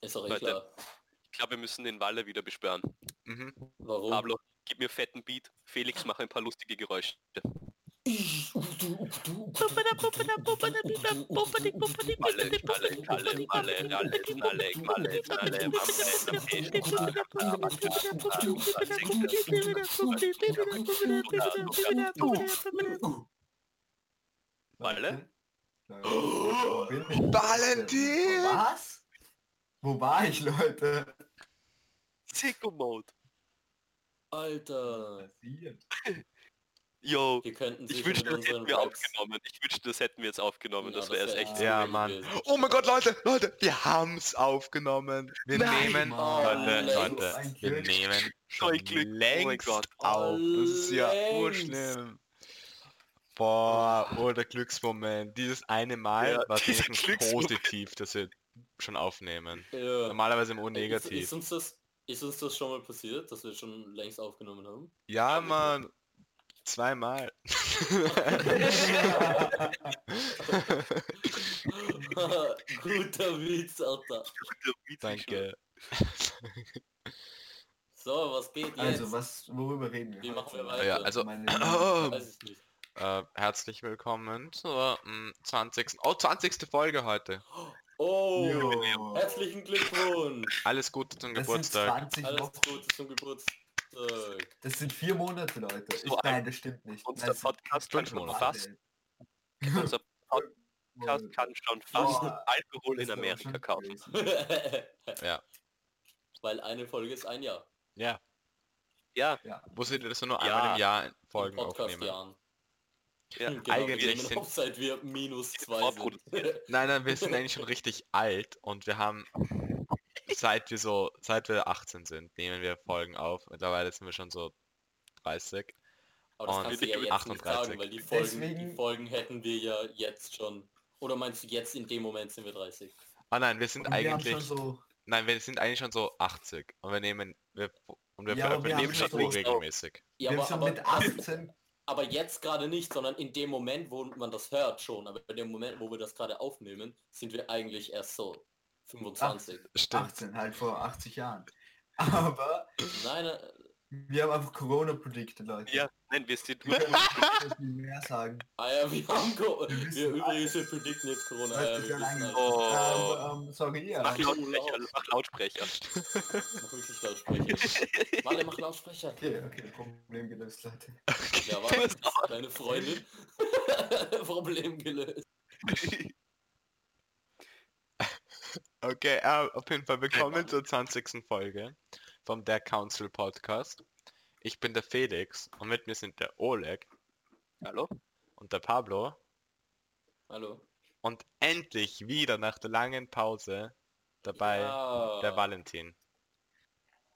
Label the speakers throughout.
Speaker 1: Ist auch eh
Speaker 2: Leute.
Speaker 1: klar.
Speaker 2: Ich glaube, wir müssen den Walle wieder besperren.
Speaker 3: Mhm.
Speaker 1: Warum?
Speaker 2: Pablo, gib mir fetten Beat. Felix, mach ein paar lustige Geräusche.
Speaker 4: Ich?
Speaker 3: Valentin!
Speaker 4: Was? Wo war ich, Leute?
Speaker 2: Sicko Mode.
Speaker 1: Alter.
Speaker 2: Yo,
Speaker 1: Wir könnten
Speaker 2: ich wünschte, das hätten wir
Speaker 1: Raps-
Speaker 2: aufgenommen. Ich wünschte, das hätten wir jetzt aufgenommen.
Speaker 1: Ja,
Speaker 2: Das wäre es
Speaker 1: wär-
Speaker 2: echt.
Speaker 3: Ja, Mann. Oh mein Gott, Leute, Leute, wir haben's aufgenommen. Wir
Speaker 2: Nein,
Speaker 3: nehmen,
Speaker 4: Mann.
Speaker 3: Leute,
Speaker 1: längst.
Speaker 3: Leute,
Speaker 4: Ein
Speaker 3: wir nehmen schon
Speaker 2: oh mein
Speaker 3: längst
Speaker 2: Gott.
Speaker 3: auf. Das ist ja
Speaker 1: Längst.
Speaker 3: urschlimm. Boah, oh, der Glücksmoment. Dieses eine Mal
Speaker 2: Ja,
Speaker 3: war wenigstens positiv, dass wir schon aufnehmen.
Speaker 1: Ja.
Speaker 3: Normalerweise immer
Speaker 1: Ist, ist,
Speaker 3: negativ.
Speaker 1: uns das, ist uns das schon mal passiert, dass wir schon längst aufgenommen haben?
Speaker 3: Ja, Mann. Zweimal.
Speaker 1: Guter Witz, Alter.
Speaker 3: Danke.
Speaker 1: So, was geht jetzt?
Speaker 4: Also, was, worüber reden wir?
Speaker 1: Wie machen wir weiter?
Speaker 3: Ja, also,
Speaker 4: Meine-
Speaker 1: Weiß ich nicht.
Speaker 3: äh, herzlich willkommen zur mm, 20. Oh, 20. Folge heute.
Speaker 1: Oh,
Speaker 4: Jo.
Speaker 1: herzlichen Glückwunsch.
Speaker 3: Alles Gute zum
Speaker 4: Das sind
Speaker 3: Geburtstag.
Speaker 4: 20
Speaker 1: Alles
Speaker 4: Wochen.
Speaker 1: Gute zum Geburtstag.
Speaker 4: Das sind vier Monate, Leute. Ich,
Speaker 2: So ein-
Speaker 4: nein, das stimmt nicht.
Speaker 2: Unser
Speaker 4: Das sind
Speaker 2: Podcast kann schon fast, unser Podcast kann schon fast
Speaker 4: Boah,
Speaker 2: Alkohol in
Speaker 4: Das
Speaker 2: Amerika kaufen.
Speaker 3: Ja.
Speaker 1: Weil eine Folge ist ein Jahr.
Speaker 3: Ja.
Speaker 2: Ja,
Speaker 3: ihr, dass wir nur
Speaker 2: Ja.
Speaker 3: einmal im Jahr Folgen aufnehmen?
Speaker 1: Podcast-Jahren.
Speaker 2: Ja.
Speaker 1: Genau,
Speaker 3: Eigentlich
Speaker 1: wir nehmen
Speaker 3: sind-
Speaker 1: seit wir minus zwei
Speaker 2: vorproduziert.
Speaker 3: Nein, nein, wir sind eigentlich schon richtig alt und wir haben seit wir so, seit wir 18 sind, nehmen wir Folgen auf. Mittlerweile sind wir schon so 30.
Speaker 1: Aber das
Speaker 3: Und
Speaker 1: kannst du ja jetzt nicht
Speaker 3: 38.
Speaker 1: sagen, weil die Folgen, die
Speaker 4: Deswegen-
Speaker 1: Folgen hätten wir ja jetzt schon. Oder meinst du jetzt in dem Moment sind wir 30?
Speaker 3: Ah nein, wir sind
Speaker 4: Und wir
Speaker 3: eigentlich,
Speaker 4: schon so,
Speaker 3: nein, wir sind eigentlich schon so 80 und wir nehmen, wir, und wir
Speaker 4: Ja, wir
Speaker 3: veröffentlichen
Speaker 4: haben
Speaker 3: schon so regelmäßig.
Speaker 1: Ja,
Speaker 4: wir
Speaker 1: aber, aber,
Speaker 4: mit 18
Speaker 1: aber jetzt gerade nicht, sondern in dem Moment, wo man das hört schon. Aber in dem Moment, wo wir das gerade aufnehmen, sind wir eigentlich erst so 25.
Speaker 3: Stimmt.
Speaker 4: 18, halt vor 80 Jahren. Aber
Speaker 1: Nein, äh,
Speaker 4: wir haben einfach Corona predicted, Leute.
Speaker 2: ja, nein, wir sind
Speaker 4: Wir mehr sagen.
Speaker 1: ah ja, wir haben Co
Speaker 4: Wir
Speaker 1: wir übrigens wir predikten jetzt Corona. Ja, wir
Speaker 4: ja
Speaker 1: wissen alle.
Speaker 2: Oh.
Speaker 4: Ähm, ähm, sorry, ja.
Speaker 2: Mach Lautsprecher, mach Lautsprecher.
Speaker 1: Mach wirklich Lautsprecher. Warte, mach Lautsprecher.
Speaker 4: Okay, okay, Problem gelöst, Leute.
Speaker 1: Ja, was? Deine Freundin? Problem gelöst.
Speaker 3: Okay, äh, auf jeden Fall willkommen zur 20. Folge vom Der Council Podcast. Ich bin der Felix und mit mir sind der Oleg
Speaker 2: Hallo?
Speaker 3: und der Pablo
Speaker 1: Hallo.
Speaker 3: und endlich wieder nach der langen Pause dabei
Speaker 1: Ja.
Speaker 3: der Valentin.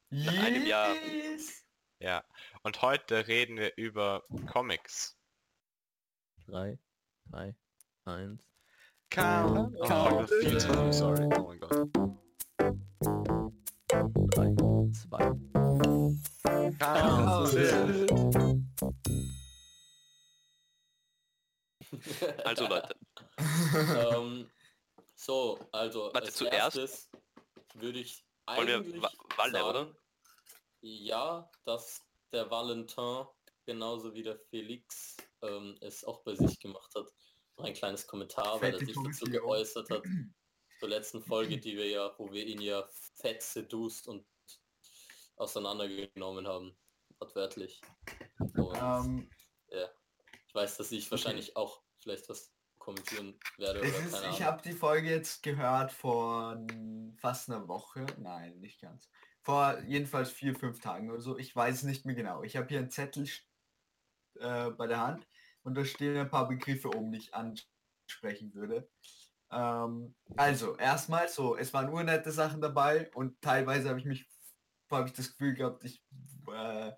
Speaker 2: Nach einem Jahr.
Speaker 4: Yes.
Speaker 3: Ja, und heute reden wir über Comics.
Speaker 5: 3, 2, 1.
Speaker 3: Count. Oh,
Speaker 4: Count.
Speaker 3: viel zu früh, sorry. Oh mein Gott.
Speaker 5: 3, 2.
Speaker 3: Council.
Speaker 2: Also Leute,
Speaker 1: ähm, so, also
Speaker 2: Warte,
Speaker 1: als
Speaker 2: zuerst-
Speaker 1: erstes würde ich
Speaker 2: Wollen wir
Speaker 1: eigentlich
Speaker 2: Wa- Walle,
Speaker 1: sagen,
Speaker 2: oder?
Speaker 1: Ja, dass der Valentin genauso wie der Felix ähm, es auch bei sich gemacht hat. Noch ein kleines Kommentar, weil er sich dazu geäußert hat. Zur letzten Folge, die wir ja, wo wir ihn ja fett seduced und auseinandergenommen haben. Wortwörtlich. Und
Speaker 4: Ähm,
Speaker 1: ich weiß, dass ich wahrscheinlich auch vielleicht was kommentieren werde
Speaker 4: ist, ich habe die Folge jetzt gehört vor fast einer Woche. Nein, nicht ganz. Vor jedenfalls vier, fünf Tagen oder so. Ich weiß es nicht mehr genau. Ich habe hier einen Zettel äh, bei der Hand und da stehen ein paar Begriffe oben, die ich ansprechen würde. Ähm, also, erstmal so, es waren urnette Sachen dabei und teilweise habe ich mich, habe ich das Gefühl gehabt, ich, äh,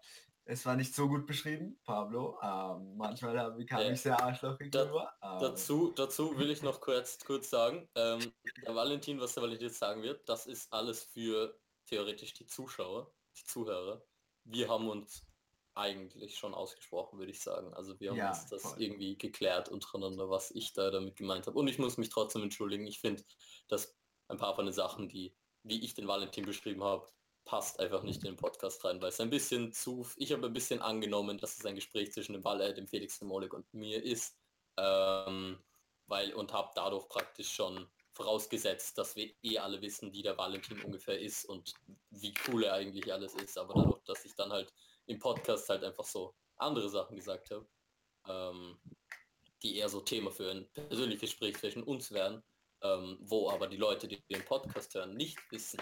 Speaker 4: es war nicht so gut beschrieben, Pablo. Ähm, manchmal habe- kam
Speaker 1: Ja.
Speaker 4: ich sehr arschlochig
Speaker 1: Da-
Speaker 4: rüber. Ähm,
Speaker 1: Dazu, dazu will ich noch kurz, kurz sagen, ähm, der Valentin, was der Valentin jetzt sagen wird, das ist alles für theoretisch die Zuschauer, die Zuhörer. Wir haben uns eigentlich schon ausgesprochen, würde ich sagen. Also wir haben
Speaker 4: Ja,
Speaker 1: uns das
Speaker 4: voll.
Speaker 1: irgendwie geklärt untereinander, was ich da damit gemeint habe. Und ich muss mich trotzdem entschuldigen. Ich finde, dass ein paar von den Sachen, die wie ich den Valentin beschrieben habe, passt einfach nicht in den Podcast rein, weil es ein bisschen zu, ich habe ein bisschen angenommen, dass es ein Gespräch zwischen dem Walle, dem Felix, dem Oleg und mir ist, ähm, weil und habe dadurch praktisch schon vorausgesetzt, dass wir eh alle wissen, wie der Valentin ungefähr ist und wie cool er eigentlich alles ist, aber dadurch, dass ich dann halt im Podcast halt einfach so andere Sachen gesagt habe, ähm, die eher so Thema für ein persönliches Gespräch zwischen uns wären, ähm, wo aber die Leute, die den Podcast hören, nicht wissen,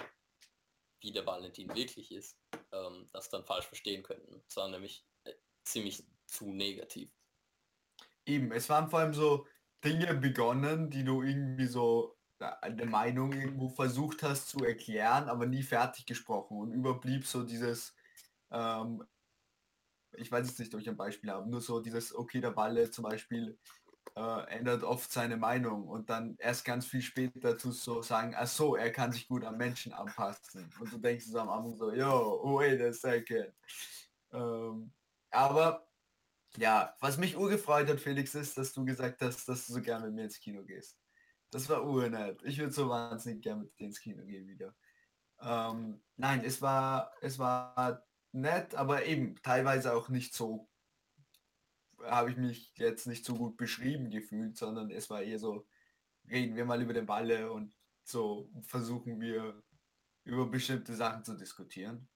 Speaker 1: wie der Valentin wirklich ist, ähm, das dann falsch verstehen könnten. Das war nämlich äh, ziemlich zu negativ.
Speaker 4: Eben, es waren vor allem so Dinge begonnen, die du irgendwie so äh, eine Meinung irgendwo versucht hast zu erklären, aber nie fertig gesprochen und überblieb so dieses, ähm, ich weiß jetzt nicht, ob ich ein Beispiel habe, nur so dieses, okay, der Walle zum Beispiel äh, ändert oft seine Meinung und dann erst ganz viel später zu so sagen, ach so, er kann sich gut am Menschen anpassen. Und du denkst so am Anfang so, yo, wait a second. Ähm, aber ja, was mich urgefreut hat, Felix, ist, dass du gesagt hast, dass du so gerne mit mir ins Kino gehst. Das war urnett. Ich würde so wahnsinnig gerne mit dir ins Kino gehen wieder. Ähm, nein, es war, es war nett, aber eben teilweise auch nicht so, habe ich mich jetzt nicht so gut beschrieben gefühlt, sondern es war eher so, reden wir mal über den Balle und so versuchen wir über bestimmte Sachen zu diskutieren.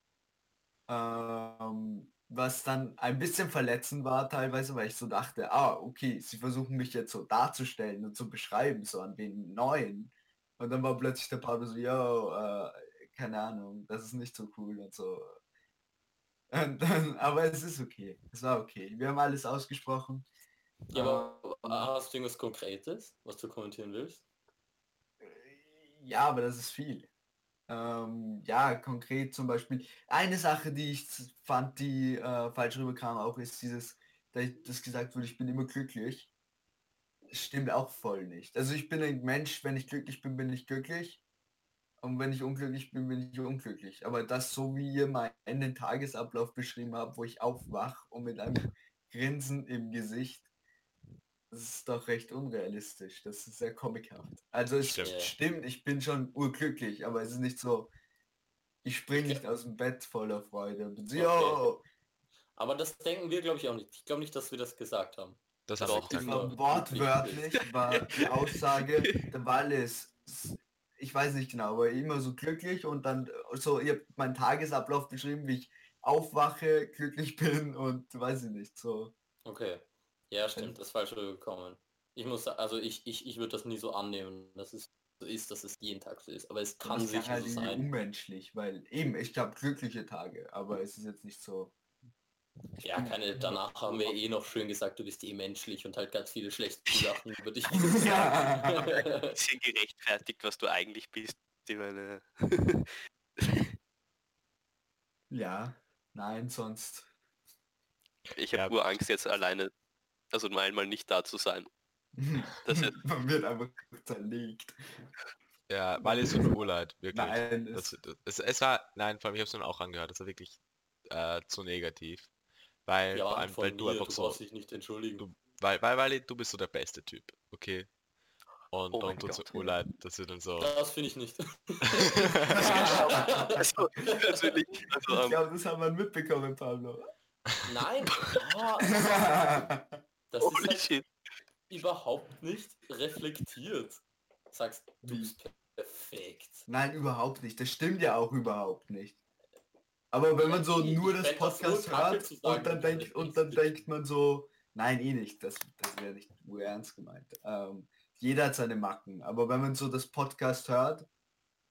Speaker 4: Ähm, was dann ein bisschen verletzend war teilweise, weil ich so dachte, ah, okay, sie versuchen mich jetzt so darzustellen und zu beschreiben, so an den Neuen. Und dann war plötzlich der Pablo so, ja, äh, keine Ahnung, das ist nicht so cool und so. Dann, aber es ist okay, es war okay. Wir haben alles ausgesprochen.
Speaker 1: Ja, aber hast du irgendwas Konkretes, was du kommentieren willst?
Speaker 4: Ja, aber das ist viel. Ähm, ja, konkret zum Beispiel. Eine Sache, die ich fand, die äh, falsch rüberkam, auch ist dieses, da ich das gesagt wurde, ich bin immer glücklich. Das stimmt auch voll nicht. Also ich bin ein Mensch, wenn ich glücklich bin, bin ich glücklich. Und wenn ich unglücklich bin, bin ich unglücklich. Aber das so wie ihr meinen Tagesablauf beschrieben habt, wo ich aufwach und mit einem Grinsen im Gesicht, das ist doch recht unrealistisch. Das ist sehr comichaft. Also es
Speaker 3: Stimmt.
Speaker 4: stimmt, ich bin schon urglücklich, aber es ist nicht so, ich springe nicht aus dem Bett voller Freude
Speaker 1: Okay. Aber das denken wir, glaube ich, auch nicht. Ich glaube nicht, dass wir das gesagt haben.
Speaker 3: Das gesagt.
Speaker 1: war-
Speaker 4: Aber wortwörtlich war die Aussage, der Wall ist, ich weiß nicht genau, aber immer so glücklich und dann so, ihr habt meinen Tagesablauf beschrieben, wie ich aufwache, glücklich bin und weiß ich nicht, so.
Speaker 1: Okay. Ja, stimmt, das ist falsch rübergekommen. Ich muss, also ich, ich, ich würde das nie so annehmen, dass es so ist, dass es jeden Tag so ist. Aber es kann sicher
Speaker 4: halt
Speaker 1: so sein.
Speaker 4: unmenschlich, weil eben, ich habe glückliche Tage, aber es ist jetzt nicht so.
Speaker 1: Ja, keine, danach haben wir eh noch schön gesagt, du bist eh menschlich und halt ganz viele schlechte Sachen über dich gesagt.
Speaker 4: ja,
Speaker 2: Bisschen gerechtfertigt, was du eigentlich bist. Ich meine,
Speaker 4: nein, sonst.
Speaker 2: ich habe
Speaker 3: Ja.
Speaker 2: nur Angst jetzt alleine, also nur einmal nicht da zu sein. Das ist-
Speaker 4: Man wird einfach zerlegt.
Speaker 3: Ja, weil es so ein Urleid, wirklich.
Speaker 4: Nein,
Speaker 3: Das,
Speaker 4: es,
Speaker 3: das, es, es war, nein, vor allem, ich habe es dann auch angehört, das war wirklich äh, zu negativ. Weil, vor
Speaker 1: Ja,
Speaker 3: allem,
Speaker 1: von
Speaker 3: weil
Speaker 1: mir,
Speaker 3: du einfach so,
Speaker 1: brauchst dich nicht entschuldigen.
Speaker 3: du, weil, weil, weil du bist so der beste Typ, okay? Und
Speaker 2: Oh
Speaker 3: dann tut so
Speaker 2: Gott.
Speaker 3: Urleid, dass wir dann so,
Speaker 1: Das finde ich nicht.
Speaker 2: also, persönlich, also,
Speaker 4: ich
Speaker 2: ähm,
Speaker 4: glaube, das haben wir mitbekommen, Pablo.
Speaker 1: Nein, das ist halt
Speaker 2: shit.
Speaker 1: überhaupt nicht reflektiert. Sagst, du bist perfekt.
Speaker 4: Nein, überhaupt nicht. Das stimmt ja auch überhaupt nicht. Aber wenn man so
Speaker 1: Ich-
Speaker 4: nur das Podcast hört und dann denkt und dann denkt man so, nein, eh nicht, das, das wäre nicht nur ernst gemeint. Ähm, jeder hat seine Macken, aber wenn man so das Podcast hört,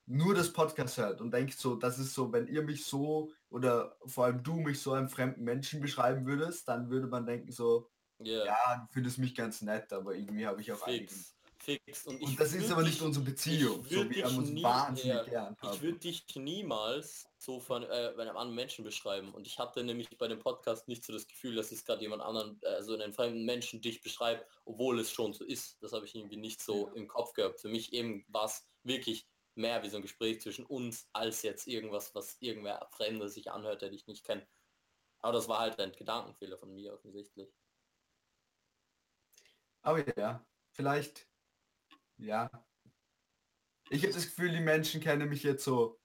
Speaker 4: nur das Podcast hört und denkt so, das ist so, wenn ihr mich so oder vor allem du mich so einem fremden Menschen beschreiben würdest, dann würde man denken so,
Speaker 1: Ja,
Speaker 4: ja, du findest mich ganz nett, aber irgendwie habe ich auch
Speaker 1: fix. Fix. Und, ich
Speaker 4: Und das ist
Speaker 1: würd
Speaker 4: aber nicht unsere Beziehung.
Speaker 1: ich
Speaker 4: So,
Speaker 1: würd
Speaker 4: wir
Speaker 1: dich nie- ja. Ich würde dich niemals so von äh, bei einem anderen Menschen beschreiben. Und ich hatte nämlich bei dem Podcast nicht so das Gefühl, dass es gerade jemand anderen, äh, so einen fremden Menschen dich beschreibt, obwohl es schon so ist. Das habe ich irgendwie nicht so im Kopf gehabt. Für mich eben war es wirklich mehr wie so ein Gespräch zwischen uns, als jetzt irgendwas, was irgendwer Fremder sich anhört, der dich nicht kennt. Aber das war halt ein Gedankenfehler von mir offensichtlich.
Speaker 4: Aber ja, vielleicht, ja. Ich habe das Gefühl, die Menschen kennen mich jetzt so,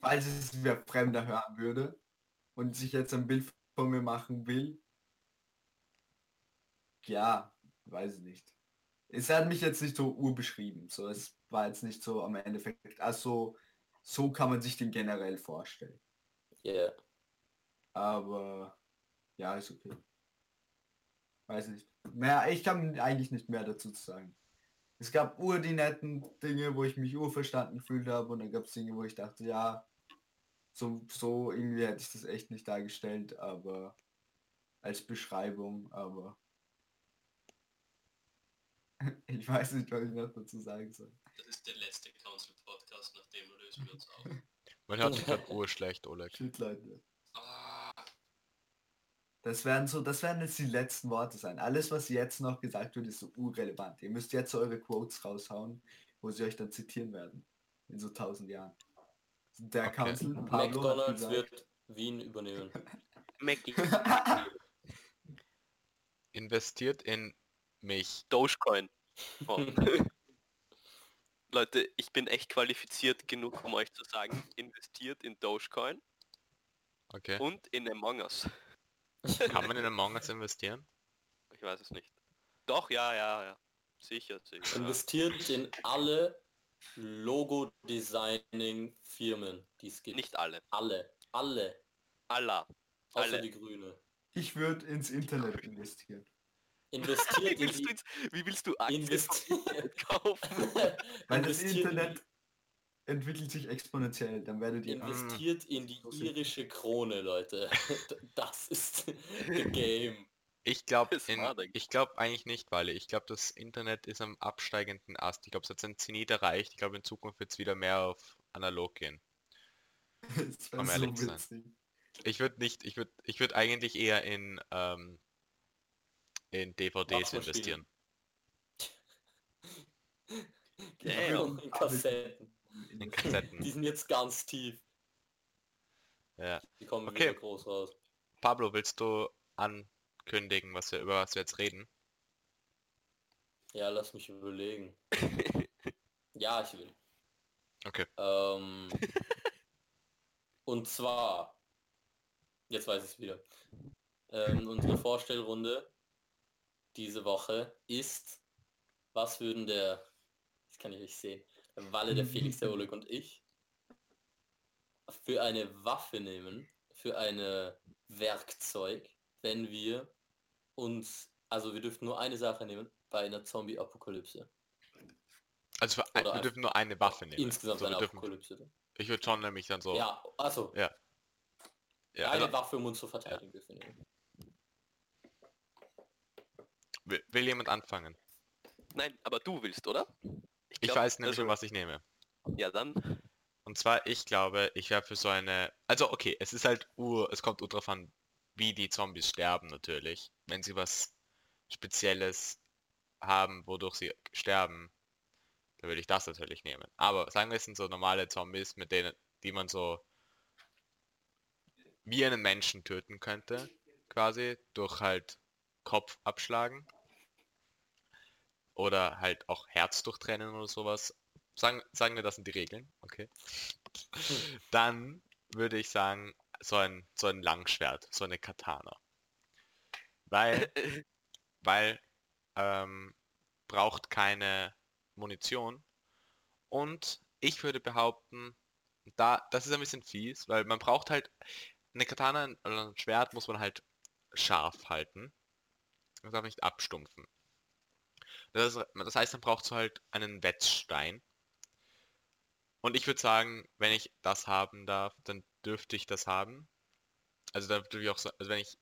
Speaker 4: falls es wer Fremder hören würde und sich jetzt ein Bild von mir machen will. Ja, weiß ich nicht. Es hat mich jetzt nicht so urbeschrieben. So, es war jetzt nicht so am Endeffekt. Also so kann man sich den generell vorstellen.
Speaker 1: Yeah.
Speaker 4: Aber ja, ist okay. Weiß nicht. Mehr, ich kann eigentlich nicht mehr dazu zu sagen. Es gab ur die netten Dinge, wo ich mich urverstanden gefühlt habe und dann gab es Dinge, wo ich dachte, ja, so, so irgendwie hätte ich das echt nicht dargestellt, aber als Beschreibung, aber ich weiß nicht, was ich noch dazu sagen soll.
Speaker 6: Das ist der letzte Council-Podcast, nachdem lösen wir uns auf.
Speaker 3: Man hört dich gerade urschlecht, Oleg.
Speaker 4: Shit, Leute. Das werden so, das werden jetzt die letzten Worte sein. Alles, was jetzt noch gesagt wird, ist so urrelevant. Ihr müsst jetzt eure Quotes raushauen, wo sie euch dann zitieren werden. In so tausend Jahren. Der
Speaker 3: Okay.
Speaker 4: Council, Pablo
Speaker 1: McDonalds
Speaker 4: gesagt,
Speaker 1: wird Wien übernehmen.
Speaker 3: Investiert in mich.
Speaker 2: Dogecoin. Oh. Leute, ich bin echt qualifiziert genug, um euch zu sagen, investiert in Dogecoin
Speaker 3: Okay.
Speaker 2: und in Among Us.
Speaker 3: Kann man in Among Us investieren?
Speaker 2: Ich weiß es nicht. Doch, ja, ja, ja. Sicher, sicher.
Speaker 1: Investiert in alle Logo-Designing-Firmen, die es gibt.
Speaker 2: Nicht alle.
Speaker 1: alle. Alle.
Speaker 2: Allah.
Speaker 1: Außer
Speaker 2: Alle.
Speaker 1: die Grüne.
Speaker 4: ich würde ins Internet investieren.
Speaker 2: Wie
Speaker 1: Investiert in
Speaker 2: willst, du
Speaker 1: die...
Speaker 2: jetzt, wie willst du Aktien kaufen?
Speaker 4: Weil das Internet entwickelt sich exponentiell. Dann werdet ihr...
Speaker 1: investiert in die
Speaker 4: So sind-
Speaker 1: irische Krone, Leute. Das ist the game.
Speaker 3: Ich glaube ich glaube eigentlich nicht, weil ich glaube, das Internet ist am absteigenden Ast. Ich glaube, es hat seinen Zenit erreicht. Ich glaube, in Zukunft wird es wieder mehr auf analog gehen. Um ehrlich zu sein. Ich würde nicht, ich würde, ich würde eigentlich eher in ähm, in DVDs investieren.
Speaker 1: Genau, in Kassetten.
Speaker 3: In Kassetten.
Speaker 1: Die sind jetzt ganz tief.
Speaker 3: Ja.
Speaker 1: Die kommen
Speaker 3: Okay.
Speaker 1: wieder groß raus.
Speaker 3: Pablo, willst du ankündigen, was wir über was wir jetzt reden?
Speaker 1: Ja, lass mich überlegen. ja, ich will.
Speaker 3: Okay.
Speaker 1: Ähm, und zwar, jetzt weiß ich es wieder. Ähm, unsere Vorstellrunde diese Woche ist, was würden der, das kann ich nicht sehen, Walle, der Felix, der Oleg und ich für eine Waffe nehmen, für eine Werkzeug, wenn wir uns, also wir dürfen nur eine Sache nehmen bei einer Zombie-Apokalypse.
Speaker 3: Also für ein, wir
Speaker 1: ein-
Speaker 3: dürfen nur eine Waffe nehmen.
Speaker 1: Insgesamt
Speaker 3: Also wir
Speaker 1: eine
Speaker 3: dürfen,
Speaker 1: Apokalypse.
Speaker 3: ich würde schon nämlich dann so.
Speaker 1: Ja, also
Speaker 3: Ja. Ja,
Speaker 1: eine
Speaker 3: also,
Speaker 1: Waffe, um uns zu verteidigen dürfen wir nehmen.
Speaker 3: will, will jemand anfangen?
Speaker 2: Nein, aber du willst, oder?
Speaker 3: Ich
Speaker 2: glaub,
Speaker 3: weiß nämlich
Speaker 2: also-
Speaker 3: was ich nehme.
Speaker 2: Ja, dann.
Speaker 3: Und zwar, ich glaube, ich wäre für so eine. Also okay, es ist halt ur, es kommt drauf an, wie die Zombies sterben natürlich. Wenn sie was Spezielles haben, wodurch sie sterben, dann würde ich das natürlich nehmen. Aber sagen wir, es sind so normale Zombies, mit denen, die man so wie einen Menschen töten könnte, quasi, durch halt Kopf abschlagen. Oder halt auch Herz durchtrennen oder sowas. Sagen, sagen wir, das sind die Regeln, okay. Dann würde ich sagen, so ein, so ein Langschwert, so eine Katana. Weil, weil ähm, braucht keine Munition. Und ich würde behaupten, da, das ist ein bisschen fies, weil man braucht halt eine Katana oder ein Schwert muss man halt scharf halten. Man darf nicht abstumpfen. Das, das heißt, man braucht so halt einen Wetzstein. Und ich würde sagen, wenn ich das haben darf, dann dürfte ich das haben. Also da dürfte ich auch so, also wenn ich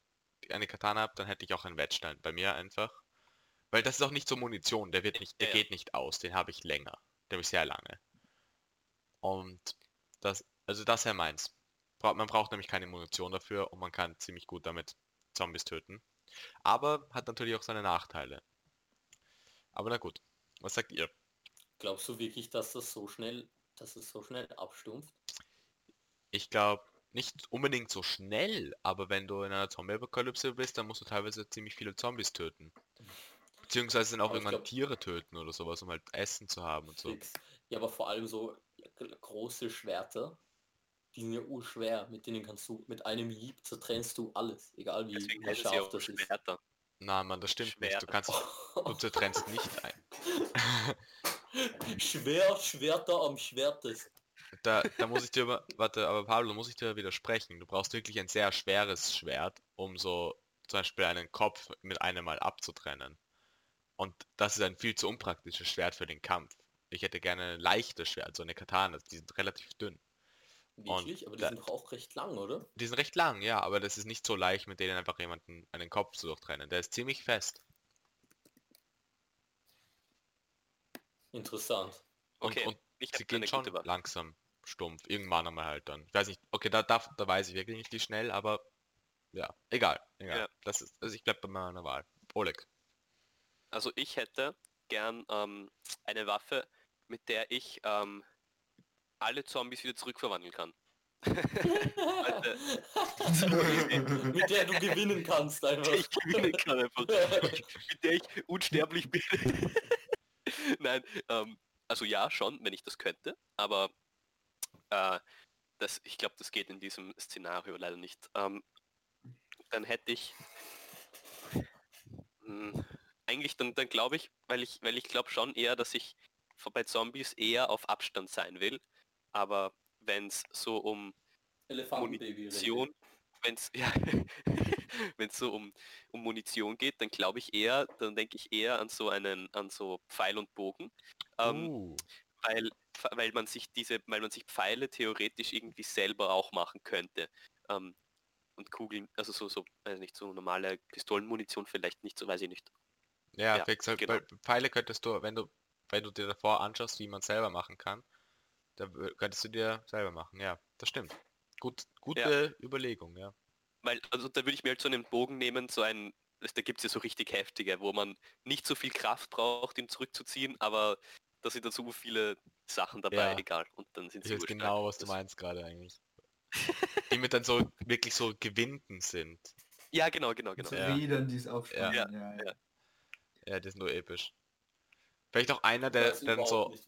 Speaker 3: eine Katana habe, dann hätte ich auch einen Wetzstein bei mir einfach. Weil das ist auch nicht so Munition, der wird nicht, der
Speaker 2: Ja.
Speaker 3: geht nicht aus, den habe ich länger. Den habe ich sehr lange. Und das, also das wäre meins. Man braucht nämlich keine Munition dafür und man kann ziemlich gut damit Zombies töten. Aber hat natürlich auch seine Nachteile. Aber na gut. Was sagt ihr?
Speaker 1: Glaubst du wirklich, dass das so schnell, dass es so schnell abstumpft?
Speaker 3: Ich glaube, nicht unbedingt so schnell, aber wenn du in einer Zombie-Apokalypse bist, dann musst du teilweise ziemlich viele Zombies töten. Beziehungsweise dann auch
Speaker 1: Aber
Speaker 3: irgendwann
Speaker 1: glaub-
Speaker 3: Tiere töten oder sowas, um halt Essen zu haben und so.
Speaker 1: Fix. Ja, aber vor allem so große Schwerter, die sind ja urschwer. Mit denen kannst du, mit einem Hieb zertrennst du alles. Egal wie, wie scharf das ist.
Speaker 3: Na man, das stimmt nicht. Du kannst, du zertrennst nicht ein.
Speaker 1: Schwer, Schwerter am Schwertest.
Speaker 3: Da, da muss ich dir, aber- warte, aber Pablo, muss ich dir widersprechen. Du brauchst wirklich ein sehr schweres Schwert, um so zum Beispiel einen Kopf mit einem Mal abzutrennen. Und das ist ein viel zu unpraktisches Schwert für den Kampf. Ich hätte gerne ein leichtes Schwert, so eine Katana, die sind relativ dünn.
Speaker 1: Wirklich? Aber die
Speaker 3: da-
Speaker 1: sind doch auch recht lang, oder?
Speaker 3: Die sind recht lang, ja, aber das ist nicht so leicht, mit denen einfach jemanden einen Kopf zu durchtrennen. Der ist ziemlich fest.
Speaker 1: Interessant.
Speaker 3: Und,
Speaker 2: Okay,
Speaker 3: und
Speaker 2: ich
Speaker 3: sie gehen schon
Speaker 2: gute
Speaker 3: langsam stumpf. Irgendwann einmal halt dann. Ich weiß nicht, okay, da, da, da weiß ich wirklich nicht, wie schnell, aber ja, egal. egal.
Speaker 2: Ja.
Speaker 3: Das ist, also ich bleib bei meiner Wahl. Oleg.
Speaker 2: Also ich hätte gern ähm, eine Waffe, mit der ich ähm, alle Zombies wieder zurückverwandeln kann.
Speaker 1: Mit der du gewinnen kannst einfach.
Speaker 2: ich gewinnen kann einfach. mit der ich unsterblich bin. Nein, ähm, also ja, schon, wenn ich das könnte, aber äh, das, ich glaube, das geht in diesem Szenario leider nicht. Ähm, dann hätte ich mh, eigentlich dann, dann glaube ich, weil ich, weil ich glaube schon eher, dass ich bei Zombies eher auf Abstand sein will, aber wenn es so um. Munition, wenn es ja, wenn's so um, um Munition geht, dann glaube ich eher, dann denke ich eher an so einen, an so Pfeil und Bogen, ähm,
Speaker 3: uh,
Speaker 2: weil, weil man sich diese, weil man sich Pfeile theoretisch irgendwie selber auch machen könnte. Ähm, und Kugeln, also so, so, weiß nicht, so normale Pistolenmunition vielleicht nicht, so weiß ich nicht.
Speaker 3: ja,
Speaker 2: ja,
Speaker 3: fix, halt,
Speaker 2: genau.
Speaker 3: Pfeile könntest du, wenn du, wenn du dir davor anschaust, wie man selber machen kann, da könntest du dir selber machen. Ja, das stimmt. Gut, gute Überlegung, ja.
Speaker 2: Weil, also da würde ich mir halt so einen Bogen nehmen, so ein, da gibt es ja so richtig heftige, wo man nicht so viel Kraft braucht, ihn zurückzuziehen, aber da sind dann so viele Sachen dabei,
Speaker 3: Ja.
Speaker 2: egal. Und dann sind
Speaker 3: Ich
Speaker 2: sie urstark.
Speaker 3: genau, was du
Speaker 2: Das-
Speaker 3: meinst gerade eigentlich. Die mit dann so wirklich so Gewinden sind.
Speaker 2: Ja, genau, genau, genau.
Speaker 4: So
Speaker 3: Ja.
Speaker 4: Rädern, die es aufspannen.
Speaker 2: Ja,
Speaker 4: Ja, ja.
Speaker 2: ja.
Speaker 3: Ja, die sind nur episch. Vielleicht auch einer,
Speaker 1: Ich
Speaker 3: der dann so,
Speaker 1: nicht.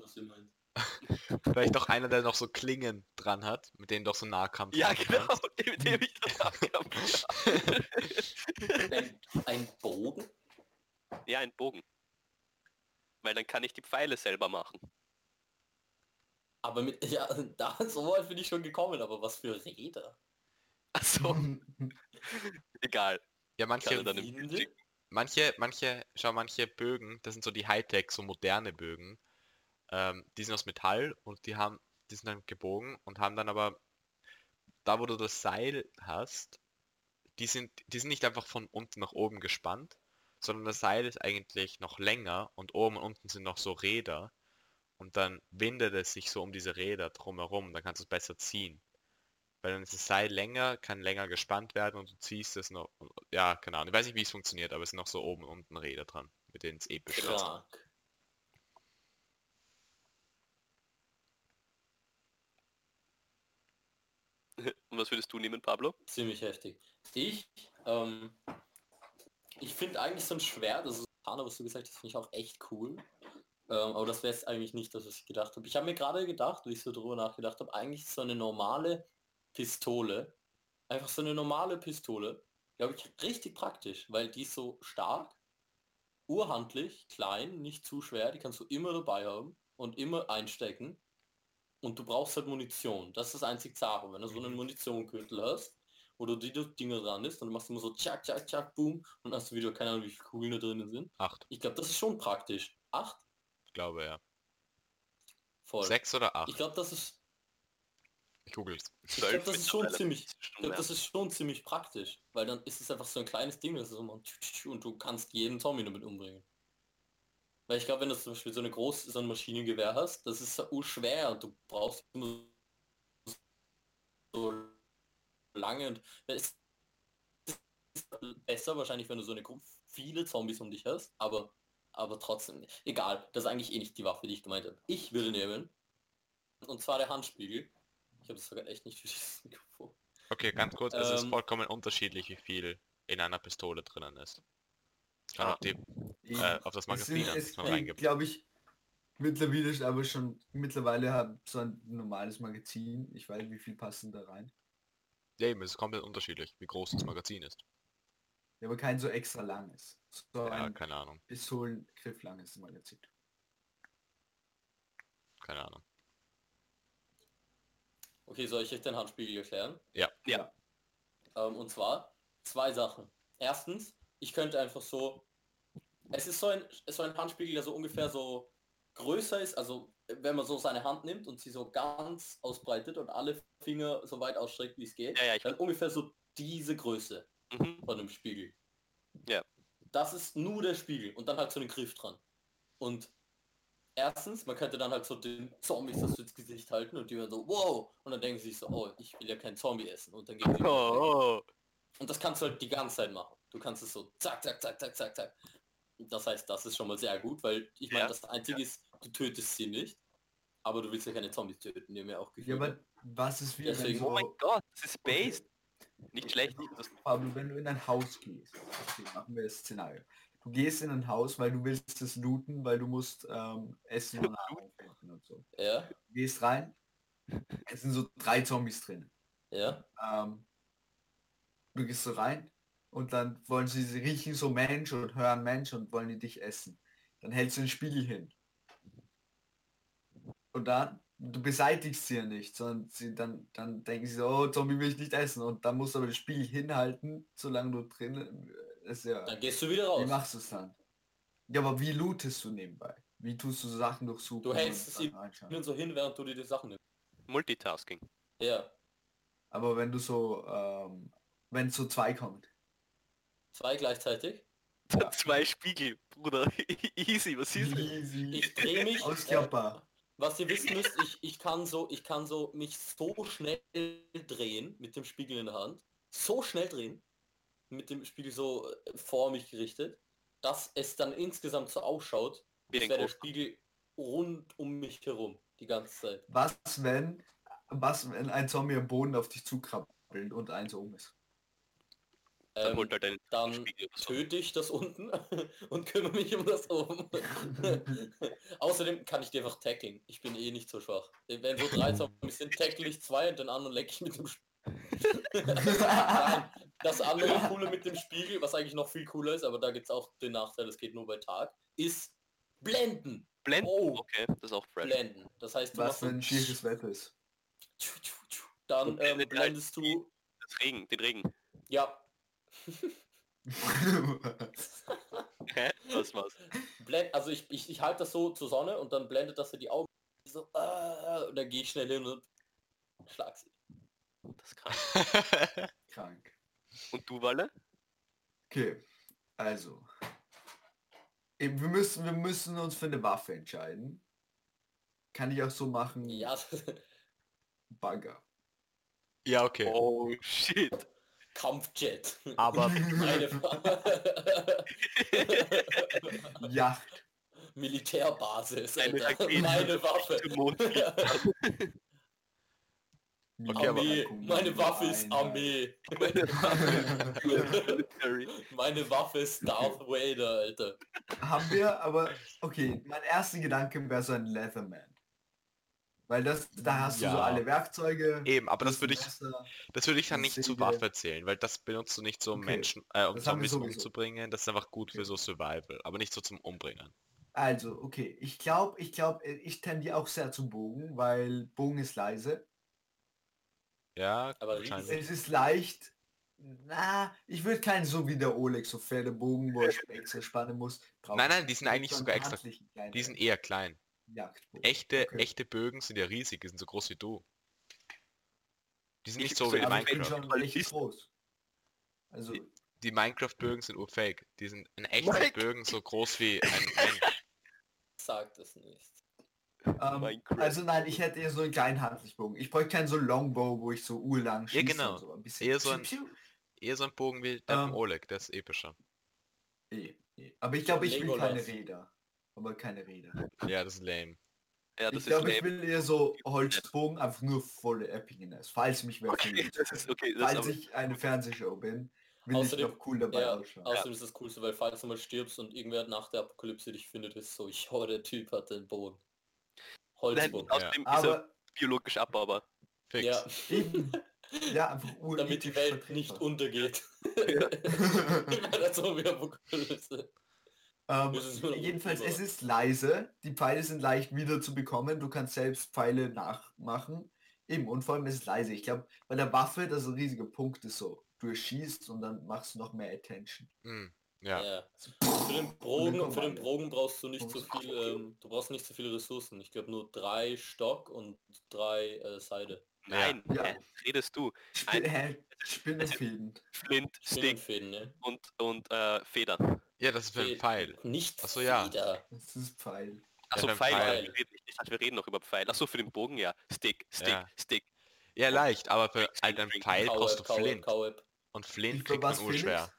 Speaker 3: vielleicht auch einer, der noch so Klingen dran hat, mit denen doch so Nahkampf
Speaker 2: Ja, genau,
Speaker 3: kannst.
Speaker 2: mit dem ich das abkam.
Speaker 1: Ein, ein Bogen?
Speaker 2: Ja, ein Bogen. Weil dann kann ich die Pfeile selber machen.
Speaker 1: Aber mit, ja, da so weit bin ich schon gekommen, aber was für Räder?
Speaker 2: Achso, egal.
Speaker 3: Ja,
Speaker 2: Kann
Speaker 3: manche, manche, manche, schau, manche Bögen, das sind so die Hightech, so moderne Bögen. Ähm, die sind aus Metall und die haben, die sind dann gebogen und haben dann aber, da wo du das Seil hast, die sind, die sind nicht einfach von unten nach oben gespannt, sondern das Seil ist eigentlich noch länger und oben und unten sind noch so Räder und dann windet es sich so um diese Räder drumherum, dann kannst du es besser ziehen. Weil dann ist das Seil länger, kann länger gespannt werden und du ziehst es noch. Ja, keine Ahnung. Ich weiß nicht, wie es funktioniert, aber es sind noch so oben und unten Räder dran, mit denen es episch ist.
Speaker 2: Und was würdest du nehmen, Pablo?
Speaker 1: Ziemlich heftig. Ich, ähm, ich finde eigentlich so ein Schwert, ist Katana, was du gesagt hast, finde ich auch echt cool. Ähm, aber das wäre jetzt eigentlich nicht das, was ich gedacht habe. Ich habe mir gerade gedacht, wie ich so drüber nachgedacht habe, eigentlich so eine normale Pistole, einfach so eine normale Pistole, glaube ich, richtig praktisch, weil die ist so stark, urhandlich, klein, nicht zu schwer, die kannst du immer dabei haben und immer einstecken. Und du brauchst halt Munition. Das ist das einzig Sache. Wenn du so einen Munitiongürtel hast, wo du die Dinger dran ist, dann machst du immer so tschak, tschak, tschak, boom und hast du wieder keine Ahnung, wie viele Kugeln da drinnen sind.
Speaker 3: Acht,
Speaker 1: Ich glaube, das ist schon praktisch. Acht?
Speaker 3: ich glaube ja.
Speaker 1: Voll.
Speaker 3: Sechs oder
Speaker 1: Ich
Speaker 3: acht?
Speaker 1: glaube, das ist,
Speaker 3: Ich googel's.
Speaker 1: ich glaub, das ist schon ziemlich,
Speaker 2: Das ist
Speaker 1: ich
Speaker 2: schon
Speaker 1: glaub, das ist schon ziemlich praktisch, weil dann ist es einfach so ein kleines Ding, das ist immer tsch, tsch, tsch, und du kannst jeden Zombie damit umbringen. Weil ich glaube, wenn du zum Beispiel so eine große, so ein Maschinengewehr hast, das ist so schwer und du brauchst immer so lange und es ist besser wahrscheinlich, wenn du so eine Gru- viele Zombies um dich hast, aber aber trotzdem, egal, das ist eigentlich eh nicht die Waffe, die ich gemeint habe. Ich würde nehmen, und zwar der Handspiegel. Ich habe es sogar echt nicht für dieses Mikrofon.
Speaker 3: Okay, ganz kurz, es ist
Speaker 1: Ähm,
Speaker 3: vollkommen unterschiedlich, wie viel in einer Pistole drinnen ist. Kann
Speaker 2: Ah.
Speaker 3: auch die äh, auf das Magazin
Speaker 4: glaube ich, mittlerweile aber schon, mittlerweile hat so ein normales Magazin, ich weiß nicht, wie viel passen da rein.
Speaker 3: Ja, eben, es ist komplett unterschiedlich, wie groß das Magazin ist.
Speaker 4: Ja, aber kein so extra langes. So
Speaker 3: Ja,
Speaker 4: ein
Speaker 3: keine Ahnung,
Speaker 4: Pistolengriff langes Magazin.
Speaker 3: keine Ahnung.
Speaker 1: Okay, soll ich euch den Handspiegel erklären?
Speaker 3: Ja.
Speaker 2: Ja.
Speaker 1: Ähm, und zwar zwei Sachen. Erstens, ich könnte einfach so, es ist so ein, so ein Handspiegel, der so ungefähr so größer ist, also wenn man so seine Hand nimmt und sie so ganz ausbreitet und alle Finger so weit ausstreckt, wie es geht,
Speaker 2: Ja, ja, ich
Speaker 1: dann ungefähr so diese Größe
Speaker 2: Mhm.
Speaker 1: von dem Spiegel.
Speaker 2: Ja.
Speaker 1: Das ist nur der Spiegel und dann halt so einen Griff dran. Und erstens, man könnte dann halt so den Zombies das ins Gesicht halten und die werden so, wow, und dann denken sie sich so, oh, ich will ja kein Zombie essen und dann gehen weg.
Speaker 2: Oh, oh.
Speaker 1: Und das kannst du halt die ganze Zeit machen. Du kannst es so zack, zack, zack, zack, zack, zack. Das heißt, das ist schon mal sehr gut, weil ich meine,
Speaker 2: Ja,
Speaker 1: das Einzige ist, du tötest sie nicht, aber du willst ja keine Zombies töten, die haben ja auch
Speaker 4: Ja,
Speaker 1: Gefühle.
Speaker 4: aber was ist wie wenn
Speaker 1: Deswegen-
Speaker 4: so,
Speaker 2: oh mein Gott, das ist based. Nicht schlecht.
Speaker 4: Pablo, wenn du in ein Haus gehst, okay, machen wir das Szenario. Du gehst in ein Haus, weil du willst es looten, weil du musst ähm, Essen und Nahrung finden und so.
Speaker 1: ja,
Speaker 4: Du gehst rein, es sind so drei Zombies drin.
Speaker 1: ja,
Speaker 4: Ähm, du gehst so rein und dann wollen sie, sie riechen so Mensch und hören Mensch und wollen die dich essen. Dann hältst du den Spiegel hin. Und dann, du beseitigst sie ja nicht, sondern sie dann, dann denken sie so, oh, Zombie will ich nicht essen. Und dann musst du aber das Spiegel hinhalten, solange du drin ist ja.
Speaker 1: dann gehst du wieder
Speaker 4: Wie
Speaker 1: raus.
Speaker 4: machst du es dann? Ja, aber wie lootest du nebenbei? Wie tust du so Sachen durchsuchen?
Speaker 1: Du hältst?
Speaker 4: Und
Speaker 1: so hin, während du dir die Sachen nimmst.
Speaker 2: Multitasking.
Speaker 1: Ja,
Speaker 4: Aber wenn du so, ähm, wenn es so zwei kommt.
Speaker 1: Zwei gleichzeitig.
Speaker 4: Ja.
Speaker 2: Zwei Spiegel, Bruder. Easy, was ist das?
Speaker 4: Easy.
Speaker 1: Ich drehe mich. Äh,
Speaker 4: Ausklappbar.
Speaker 1: was ihr wissen müsst, ich, ich kann so, ich kann so mich so schnell drehen mit dem Spiegel in der Hand. So schnell drehen. Mit dem Spiegel so äh, vor mich gerichtet, dass es dann insgesamt so ausschaut,
Speaker 2: Wie
Speaker 1: als wäre der Spiegel rund um mich herum. Die ganze Zeit.
Speaker 4: Was wenn, was wenn ein Zombie am Boden auf dich zukrabbelt und eins oben ist?
Speaker 2: Dann
Speaker 1: Ähm, dann
Speaker 2: so.
Speaker 1: töte ich das unten und kümmere mich um das oben. Außerdem kann ich die einfach tackeln. Ich bin eh nicht so schwach. Wenn so drei Zombies sind, tackle ich zwei und den anderen lecke ich mit dem Spiegel. Nein, das andere coole mit dem Spiegel, was eigentlich noch viel cooler ist, aber da gibt es auch den Nachteil, es geht nur bei Tag, ist blenden.
Speaker 2: Blenden?
Speaker 1: Oh.
Speaker 2: Okay, das ist auch fresh.
Speaker 1: Blenden. Das heißt, du
Speaker 4: Was
Speaker 1: machst so
Speaker 4: wenn schieres Wetter ist?
Speaker 1: dann ähm,
Speaker 2: halt
Speaker 1: blendest du,
Speaker 2: Das Regen, den Regen.
Speaker 1: ja,
Speaker 2: Hä? Was war's?
Speaker 1: blend, also ich, ich, ich halte das so zur Sonne und dann blendet das in die Augen. So, äh, und dann gehe ich schnell hin und schlag sie.
Speaker 2: Das ist krass.
Speaker 4: Krank.
Speaker 2: Und du, Walle?
Speaker 4: Okay, also. Eben, wir müssen, wir müssen uns für eine Waffe entscheiden. Kann ich auch so machen,
Speaker 1: Ja,
Speaker 4: Bagger.
Speaker 3: ja, okay.
Speaker 2: Oh, shit.
Speaker 1: Kampfjet.
Speaker 3: Aber
Speaker 1: Meine
Speaker 4: Yacht.
Speaker 1: Militärbasis.
Speaker 2: Eine
Speaker 1: Alter. Meine Waffe.
Speaker 3: Okay,
Speaker 1: Armee. Meine Waffe ist Armee. Meine Waffe ist Darth Vader, Alter.
Speaker 4: Haben wir, aber okay, mein erster Gedanke wäre so ein Leatherman. Weil das, da hast du so
Speaker 3: Ja.
Speaker 4: alle Werkzeuge.
Speaker 3: eben, aber das würde ich,
Speaker 4: Messer.
Speaker 3: das würde ich dann nicht
Speaker 4: Säge.
Speaker 3: Waffe zählen, weil das benutzt du nicht so um
Speaker 4: Okay,
Speaker 3: Menschen, äh, um
Speaker 4: das
Speaker 3: Zombies umzubringen. Das ist einfach gut für
Speaker 4: Okay.
Speaker 3: so Survival, aber nicht so zum Umbringen.
Speaker 4: Also, okay, ich glaube, ich glaube, ich tendiere auch sehr zum Bogen, weil Bogen ist leise.
Speaker 3: Ja,
Speaker 1: Aber.
Speaker 4: Es ist leicht. Na, ich würde keinen so wie der Oleg, so Pferdebogen, wo er extra spannen muss. brauchen.
Speaker 3: Nein, nein, die sind
Speaker 4: Ich
Speaker 3: eigentlich sogar extra. Die sind eher klein.
Speaker 4: Jagdbogen.
Speaker 3: Echte,
Speaker 4: Okay.
Speaker 3: echte Bögen sind ja riesig, die sind so groß wie du. Die sind
Speaker 2: Ich-
Speaker 3: nicht so
Speaker 2: so
Speaker 3: wie die
Speaker 4: bin
Speaker 3: Minecraft.
Speaker 4: Also,
Speaker 3: Die Minecraft-Bögen sind urfake. Die sind in echten
Speaker 2: Mike.
Speaker 3: Bögen so groß wie ein Mensch.
Speaker 1: Sag das nicht.
Speaker 4: ähm,
Speaker 2: Minecraft.
Speaker 4: also nein, ich hätte eher so einen kleinen Handlichbogen. Ich bräuchte keinen so Longbow, wo ich so urlang schieße.
Speaker 3: genau.
Speaker 4: und So. Ein bisschen
Speaker 3: Eher so ein- Eher so ein Bogen wie der
Speaker 4: Ähm,
Speaker 3: vom Oleg, der ist epischer.
Speaker 4: Eh, eh. Aber ich glaube, ich will keine Räder. Aber keine Räder.
Speaker 3: Ja, das ist lame.
Speaker 2: Ja, das
Speaker 4: Ich
Speaker 2: ist
Speaker 4: glaube, ich will eher so Holzbogen, einfach nur volle Epicness, falls mich wer
Speaker 2: Okay, ist okay.
Speaker 4: Falls
Speaker 2: aber,
Speaker 4: ich eine Fernsehshow bin. will
Speaker 1: Außerdem-
Speaker 4: ich noch cool dabei
Speaker 1: Ja,
Speaker 4: ausschauen.
Speaker 1: außerdem ist das Coolste, weil falls du mal stirbst und irgendwer nach der Apokalypse dich findet, ist so, ich der Typ hat den Boden.
Speaker 2: Nein,
Speaker 1: Holzboden.
Speaker 2: außerdem ist er
Speaker 4: Aber
Speaker 2: biologisch abbaubar.
Speaker 3: Fix.
Speaker 1: Ja,
Speaker 4: ja, einfach
Speaker 1: damit die Welt nicht untergeht.
Speaker 2: Ja.
Speaker 1: Bei der Zombie-Apokalypse.
Speaker 4: Ähm, jedenfalls, es ist leise. Die Pfeile sind leicht wieder zu bekommen. Du kannst selbst Pfeile nachmachen. Eben, und vor allem ist es leise. Ich glaube, bei der Waffe, das ist ein riesiger Punkt, ist so, du erschießt und dann machst du noch mehr Attention.
Speaker 3: Hm, ja.
Speaker 1: Ja. Für den Bogen, für den. Bogen brauchst du nicht so viel, ähm, du brauchst nicht so viele Ressourcen. Ich glaube nur drei Stock und drei äh, Seide.
Speaker 2: Nein,
Speaker 4: Ja.
Speaker 2: hä? redest du? Ein-?
Speaker 4: Spinnenfäden.
Speaker 2: Flint, Stick
Speaker 1: Spinnenfäden, ne?
Speaker 2: und, und äh, Feder.
Speaker 3: Ja, das ist für ein
Speaker 1: Fe-
Speaker 3: Pfeil.
Speaker 1: Nicht
Speaker 3: Ach so, ja.
Speaker 1: Feder.
Speaker 4: Das ist Pfeil.
Speaker 2: Achso,
Speaker 3: beim
Speaker 2: Pfeil.
Speaker 3: Pfeil.
Speaker 2: Wir reden nicht. Ich dachte, wir reden noch über Pfeil. Achso, für den Bogen, ja. Stick, Stick,
Speaker 3: Ja.
Speaker 2: Stick.
Speaker 3: Ja, leicht, aber für halt einen Pfeil brauchst du Flint.
Speaker 1: Cowab.
Speaker 3: Und Flint kriegt man urschwer.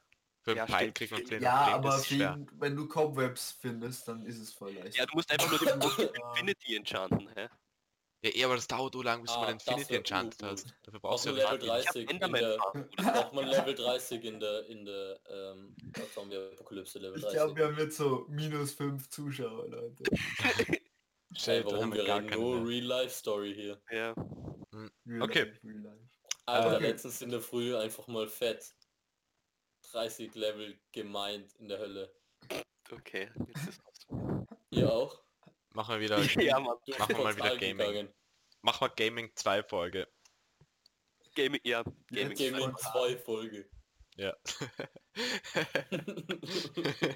Speaker 3: Für
Speaker 2: Ja,
Speaker 3: einen Pfeil
Speaker 2: stimmt.
Speaker 3: kriegt man Flint.
Speaker 4: Ja,
Speaker 3: Flint
Speaker 4: aber. Fäden, wenn du Cobwebs findest, dann ist es voll leicht.
Speaker 2: Ja, du musst einfach nur den Bogen Infinity enchanten, hä?
Speaker 3: Ja, eh, aber das dauert so lang, bis du
Speaker 1: Ah,
Speaker 3: mal den
Speaker 1: das wär
Speaker 3: Infinity
Speaker 1: gut.
Speaker 3: hast. Dafür
Speaker 1: Auch
Speaker 3: brauchst du ja
Speaker 1: Level
Speaker 3: Level
Speaker 2: Ich hab
Speaker 1: 30 in der, braucht man Level 30 in der, in der, ähm, Zombie-Apokalypse Level
Speaker 4: Ich
Speaker 1: 30.
Speaker 4: glaube, wir haben jetzt so minus fünf Zuschauer, Leute.
Speaker 3: Shit,
Speaker 1: warum
Speaker 3: wir
Speaker 1: reden nur. Real-Life-Story hier.
Speaker 2: Ja.
Speaker 4: Real
Speaker 3: Okay.
Speaker 4: life.
Speaker 1: Alter,
Speaker 4: Okay.
Speaker 1: letztens in der Früh einfach mal fett. 30 Level gemeint in der Hölle.
Speaker 2: Okay, jetzt ist aus.
Speaker 1: Ihr auch?
Speaker 3: Machen wir wieder,
Speaker 2: Ja, Mann.
Speaker 3: Machen wir mal wieder Gaming.
Speaker 1: gegangen.
Speaker 3: machen wir Gaming 2 Folge.
Speaker 2: Gaming, ja. Gaming.
Speaker 1: Gaming
Speaker 4: Portal.
Speaker 1: 2 Folge.
Speaker 3: Ja.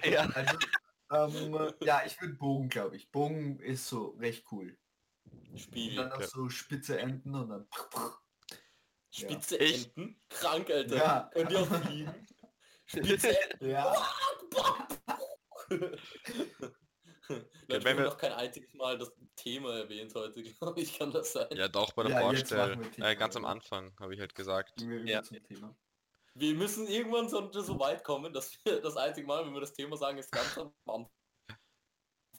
Speaker 2: Ja.
Speaker 4: Also, ähm, ja, ich würde Bogen, glaube ich. Bogen ist so recht cool. Und
Speaker 1: Spiel.
Speaker 4: dann noch
Speaker 3: Ja.
Speaker 4: so spitze Enden und dann.
Speaker 1: Spitze
Speaker 3: Ich-
Speaker 1: Enten? Krank, Alter.
Speaker 4: Ja.
Speaker 1: Könnt ihr auch fliegen? Spitze Enten.
Speaker 4: Ja.
Speaker 1: Leute,
Speaker 3: wenn
Speaker 1: wir haben noch kein einziges Mal das Thema erwähnt heute, glaube ich, kann das sein.
Speaker 3: ja, doch, bei der
Speaker 4: Ja,
Speaker 3: Vorstell. Äh, ganz am? Anfang habe ich halt gesagt.
Speaker 4: Wir
Speaker 2: Ja.
Speaker 1: Wir müssen irgendwann so, so weit kommen, dass wir das einzige Mal, wenn wir das Thema sagen, ist ganz am Anfang.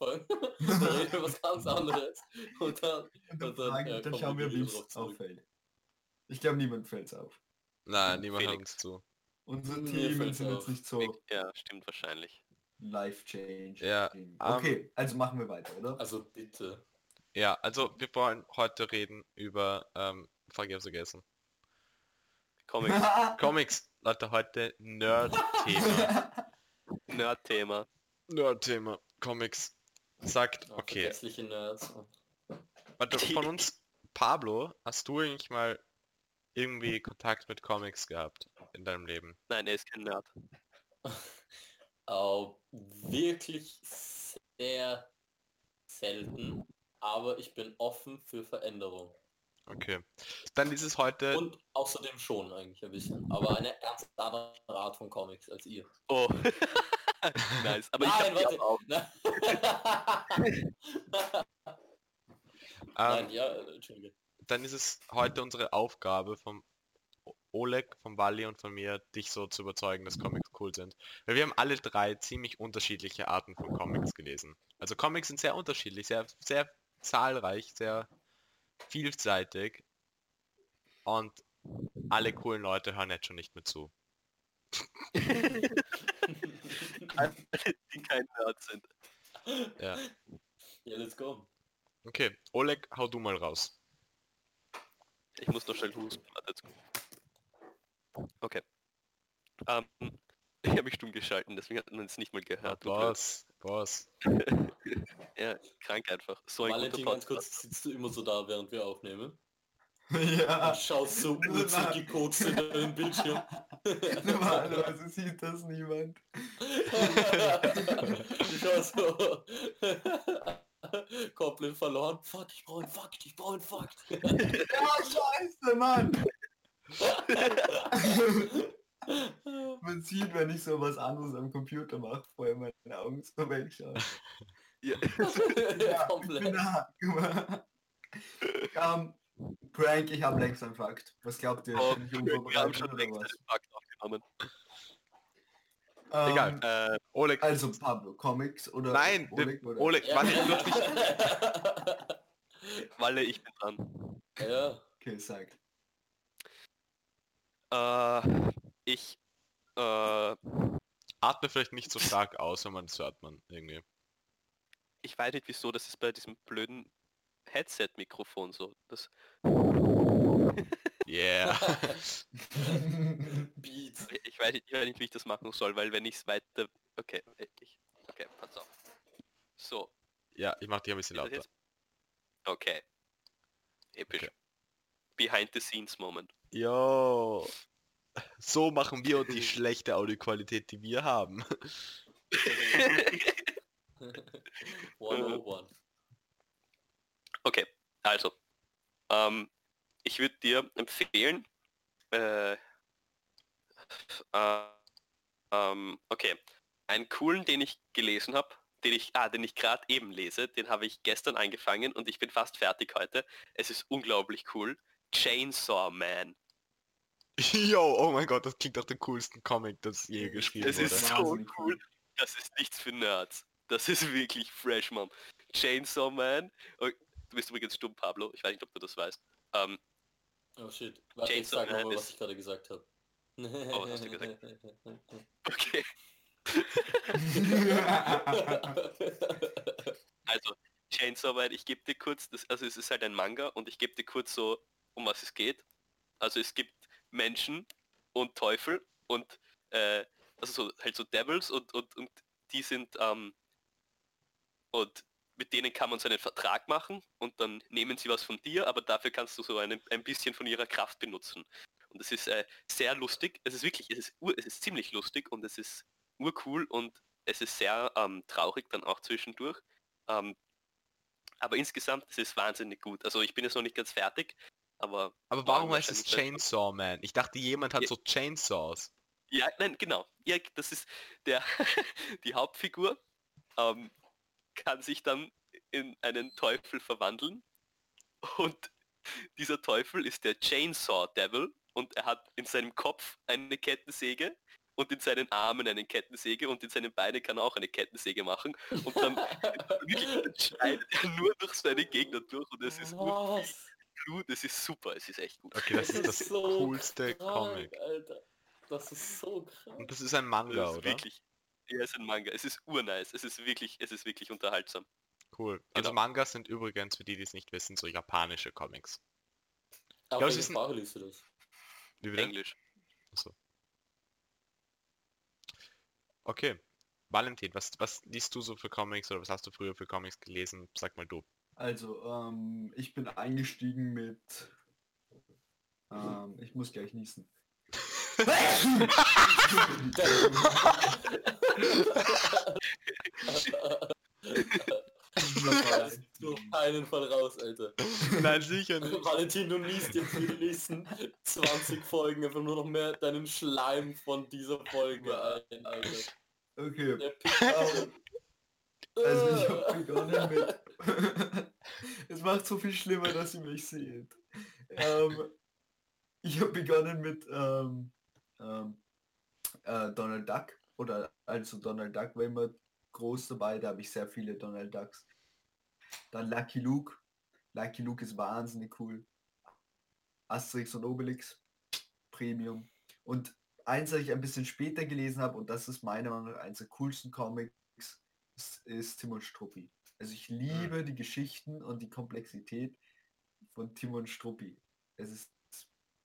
Speaker 1: da reden wir was ganz anderes. Und dann,
Speaker 4: Und dann,
Speaker 1: Und dann,
Speaker 4: fragen,
Speaker 1: äh,
Speaker 4: dann
Speaker 1: kommen
Speaker 4: schauen
Speaker 1: wir
Speaker 4: wie es auffällt. Ich glaube, niemand fällt es auf.
Speaker 3: Nein, niemand uns zu.
Speaker 4: Themen
Speaker 1: fällt's
Speaker 4: sind jetzt nicht so
Speaker 2: Ja, stimmt wahrscheinlich.
Speaker 4: Life change.
Speaker 3: Ja,
Speaker 4: Okay, also machen wir weiter, oder?
Speaker 1: also bitte.
Speaker 3: Ja, also wir wollen heute reden über, ähm, fuck, ich hab's vergessen.
Speaker 2: Comics,
Speaker 3: Comics, Leute, heute Nerd-Thema.
Speaker 2: Nerd-Thema.
Speaker 3: Nerd-Thema, Comics. Sagt,
Speaker 1: Ja,
Speaker 3: okay,
Speaker 1: Vergessliche Nerds.
Speaker 3: warte, von uns, Pablo, hast du eigentlich mal irgendwie Kontakt mit Comics gehabt in deinem Leben?
Speaker 2: Nein, er ist kein Nerd.
Speaker 1: Oh, wirklich sehr selten, aber ich bin offen für Veränderung.
Speaker 3: Okay. Dann ist es heute,
Speaker 1: Und außerdem schon eigentlich ein bisschen, aber eine andere Art von Comics als ihr.
Speaker 2: Oh. nice. Aber ich
Speaker 1: Nein,
Speaker 2: die
Speaker 1: warte.
Speaker 2: auch.
Speaker 1: Nein. Nein,
Speaker 3: ähm,
Speaker 1: ja, äh, Entschuldige.
Speaker 3: dann ist es heute unsere Aufgabe vom Oleg, vom Wally und von mir, dich so zu überzeugen, dass Comics cool sind. Weil wir haben alle drei ziemlich unterschiedliche Arten von Comics gelesen. Also Comics sind sehr unterschiedlich, sehr, sehr zahlreich, sehr vielseitig. Und alle coolen Leute hören jetzt schon nicht mehr zu.
Speaker 2: die kein Nerd sind.
Speaker 3: Ja.
Speaker 1: Ja, let's go.
Speaker 3: Okay, Oleg, hau du mal raus.
Speaker 2: Ich muss noch schnell husten. Okay. Ähm, ich habe mich stumm geschalten, deswegen hat man es nicht mal gehört.
Speaker 3: Boss, Boss.
Speaker 2: Ja, krank einfach. So ein
Speaker 1: Valentin,
Speaker 2: guter
Speaker 1: ganz kurz, sitzt du immer so da, während wir aufnehmen?
Speaker 4: ja.
Speaker 1: Und schaust so urzig gekotzt in deinen Bildschirm.
Speaker 4: Normalerweise sieht das niemand.
Speaker 1: ich war so komplett verloren. Fuck, ich brauche einen Fakt, ich brauche einen Fakt.
Speaker 4: Ja, scheiße, Mann! Man sieht, wenn ich so was anderes am Computer mache, vorher meine Augen so wegschauen.
Speaker 2: Ja.
Speaker 4: Ja, ich
Speaker 1: komplett.
Speaker 4: mal. Ähm, Prank, ich habe längst einen Fakt. Was glaubt ihr?
Speaker 2: Oh,
Speaker 4: Bin ich
Speaker 2: wir haben schon längst
Speaker 4: was?
Speaker 2: einen Fakt aufgenommen.
Speaker 4: Ähm,
Speaker 3: Egal.
Speaker 2: Äh,
Speaker 3: Oleg,
Speaker 4: Also Pablo, Comics oder
Speaker 3: Nein,
Speaker 4: Oleg, oder?
Speaker 3: Oleg,
Speaker 1: Ja.
Speaker 3: hast nicht
Speaker 2: Walle, ich bin dran.
Speaker 1: ja,
Speaker 4: Okay, sag.
Speaker 2: Äh, ich Äh,
Speaker 3: Atme vielleicht nicht so stark aus, wenn man es hört man irgendwie.
Speaker 2: ich weiß nicht wieso, das ist bei diesem blöden Headset-Mikrofon so. Das,
Speaker 3: Yeah.
Speaker 1: Beats.
Speaker 2: ich, weiß nicht, ich weiß nicht, wie ich das machen soll, weil wenn ich es weiter... Okay, ich, okay, pass auf. So,
Speaker 3: ja, ich mach dich ein bisschen lauter.
Speaker 2: okay. Episch.
Speaker 3: Okay.
Speaker 2: Behind the scenes Moment.
Speaker 3: Jo. So machen wir die schlechte Audioqualität, die wir haben.
Speaker 1: 101.
Speaker 2: Okay, also. Ähm, ich würde dir empfehlen, äh, äh, ähm, okay, einen coolen, den ich gelesen habe, den ich, ah, den ich gerade eben lese, den habe ich gestern angefangen und ich bin fast fertig heute. Es ist unglaublich cool. Chainsaw Man.
Speaker 3: Jo, oh mein Gott, das klingt nach dem coolsten Comic, das je geschrieben
Speaker 2: Es
Speaker 3: wurde.
Speaker 2: ist so cool. Das ist nichts für Nerds. Das ist wirklich fresh, Mann. Chainsaw Man. Oh, du bist übrigens stumm, Pablo. Ich weiß nicht, ob du das weißt. Ähm,
Speaker 1: Oh shit. Warte, ich
Speaker 2: Chainsaw
Speaker 1: sag nochmal,
Speaker 2: Man
Speaker 1: was ich gerade gesagt habe.
Speaker 2: was hast du gesagt? okay. Also, Chainsaw Man, ich gebe dir kurz, das, also es ist halt ein Manga und ich gebe dir kurz so, um was es geht. Also es gibt Menschen und Teufel und äh, also so halt so Devils und, und, und die sind ähm, und mit denen kann man so einen Vertrag machen und dann nehmen sie was von dir, aber dafür kannst du so einen, ein bisschen von ihrer Kraft benutzen. Und es ist äh, sehr lustig, es ist wirklich, es ist, es ist ziemlich lustig und es ist urcool und es ist sehr ähm, traurig dann auch zwischendurch. Ähm, aber insgesamt es ist wahnsinnig gut. Also ich bin jetzt noch nicht ganz fertig, aber
Speaker 3: Aber warum heißt es. Chainsaw Man? Ich dachte, jemand hat
Speaker 2: Ja.
Speaker 3: so Chainsaws.
Speaker 2: ja, nein, genau. Ja, das ist der die Hauptfigur ähm, kann sich dann in einen Teufel verwandeln und dieser Teufel ist der Chainsaw Devil und er hat in seinem Kopf eine Kettensäge und in seinen Armen eine Kettensäge und in seinen Beinen kann er auch eine Kettensäge machen und dann schneidet er nur durch seine Gegner durch und es ist nur Blut, es ist super, es ist echt gut.
Speaker 3: Okay, das ist das
Speaker 1: so
Speaker 3: coolste
Speaker 1: krank,
Speaker 3: Comic.
Speaker 1: Alter. Das ist so krank.
Speaker 3: Und das ist ein Manga,
Speaker 2: ist
Speaker 3: oder?
Speaker 2: wirklich, ja, es ist ein Manga, es ist urnice, es ist wirklich, es ist wirklich unterhaltsam.
Speaker 3: Cool. Also
Speaker 2: Genau.
Speaker 3: Mangas sind übrigens, für die, die es nicht wissen, so japanische Comics.
Speaker 1: Auf
Speaker 3: glaub, es
Speaker 1: welche
Speaker 3: ist ein-
Speaker 1: Sprache liest du das?
Speaker 3: Wie?
Speaker 2: Englisch.
Speaker 3: Okay. Valentin, was, was liest du so für Comics oder was hast du früher für Comics gelesen? Sag mal du.
Speaker 4: Also, ähm, ich bin eingestiegen mit... Ähm, ich muss gleich niesen.
Speaker 1: Auf keinen Fall raus, Alter.
Speaker 3: Nein, sicher nicht.
Speaker 1: Valentin, du liest jetzt für die nächsten 20 Folgen einfach nur noch mehr deinen Schleim von dieser Folge ein, Alter.
Speaker 4: Okay,
Speaker 1: auf.
Speaker 4: Also ich habe begonnen mit... es macht so viel schlimmer, dass ihr mich seht. Ähm, ich habe begonnen mit ähm, ähm, äh, Donald Duck. Oder also Donald Duck war immer groß dabei, da habe ich sehr viele Donald Ducks. Dann Lucky Luke. Lucky Luke ist wahnsinnig cool. Asterix und Obelix. Premium. Und eins, das ich ein bisschen später gelesen habe, und das ist meiner Meinung nach eines der coolsten Comics, ist, ist Tim und Struppi. Also ich liebe die Geschichten und die Komplexität von Tim und Struppi. Es ist,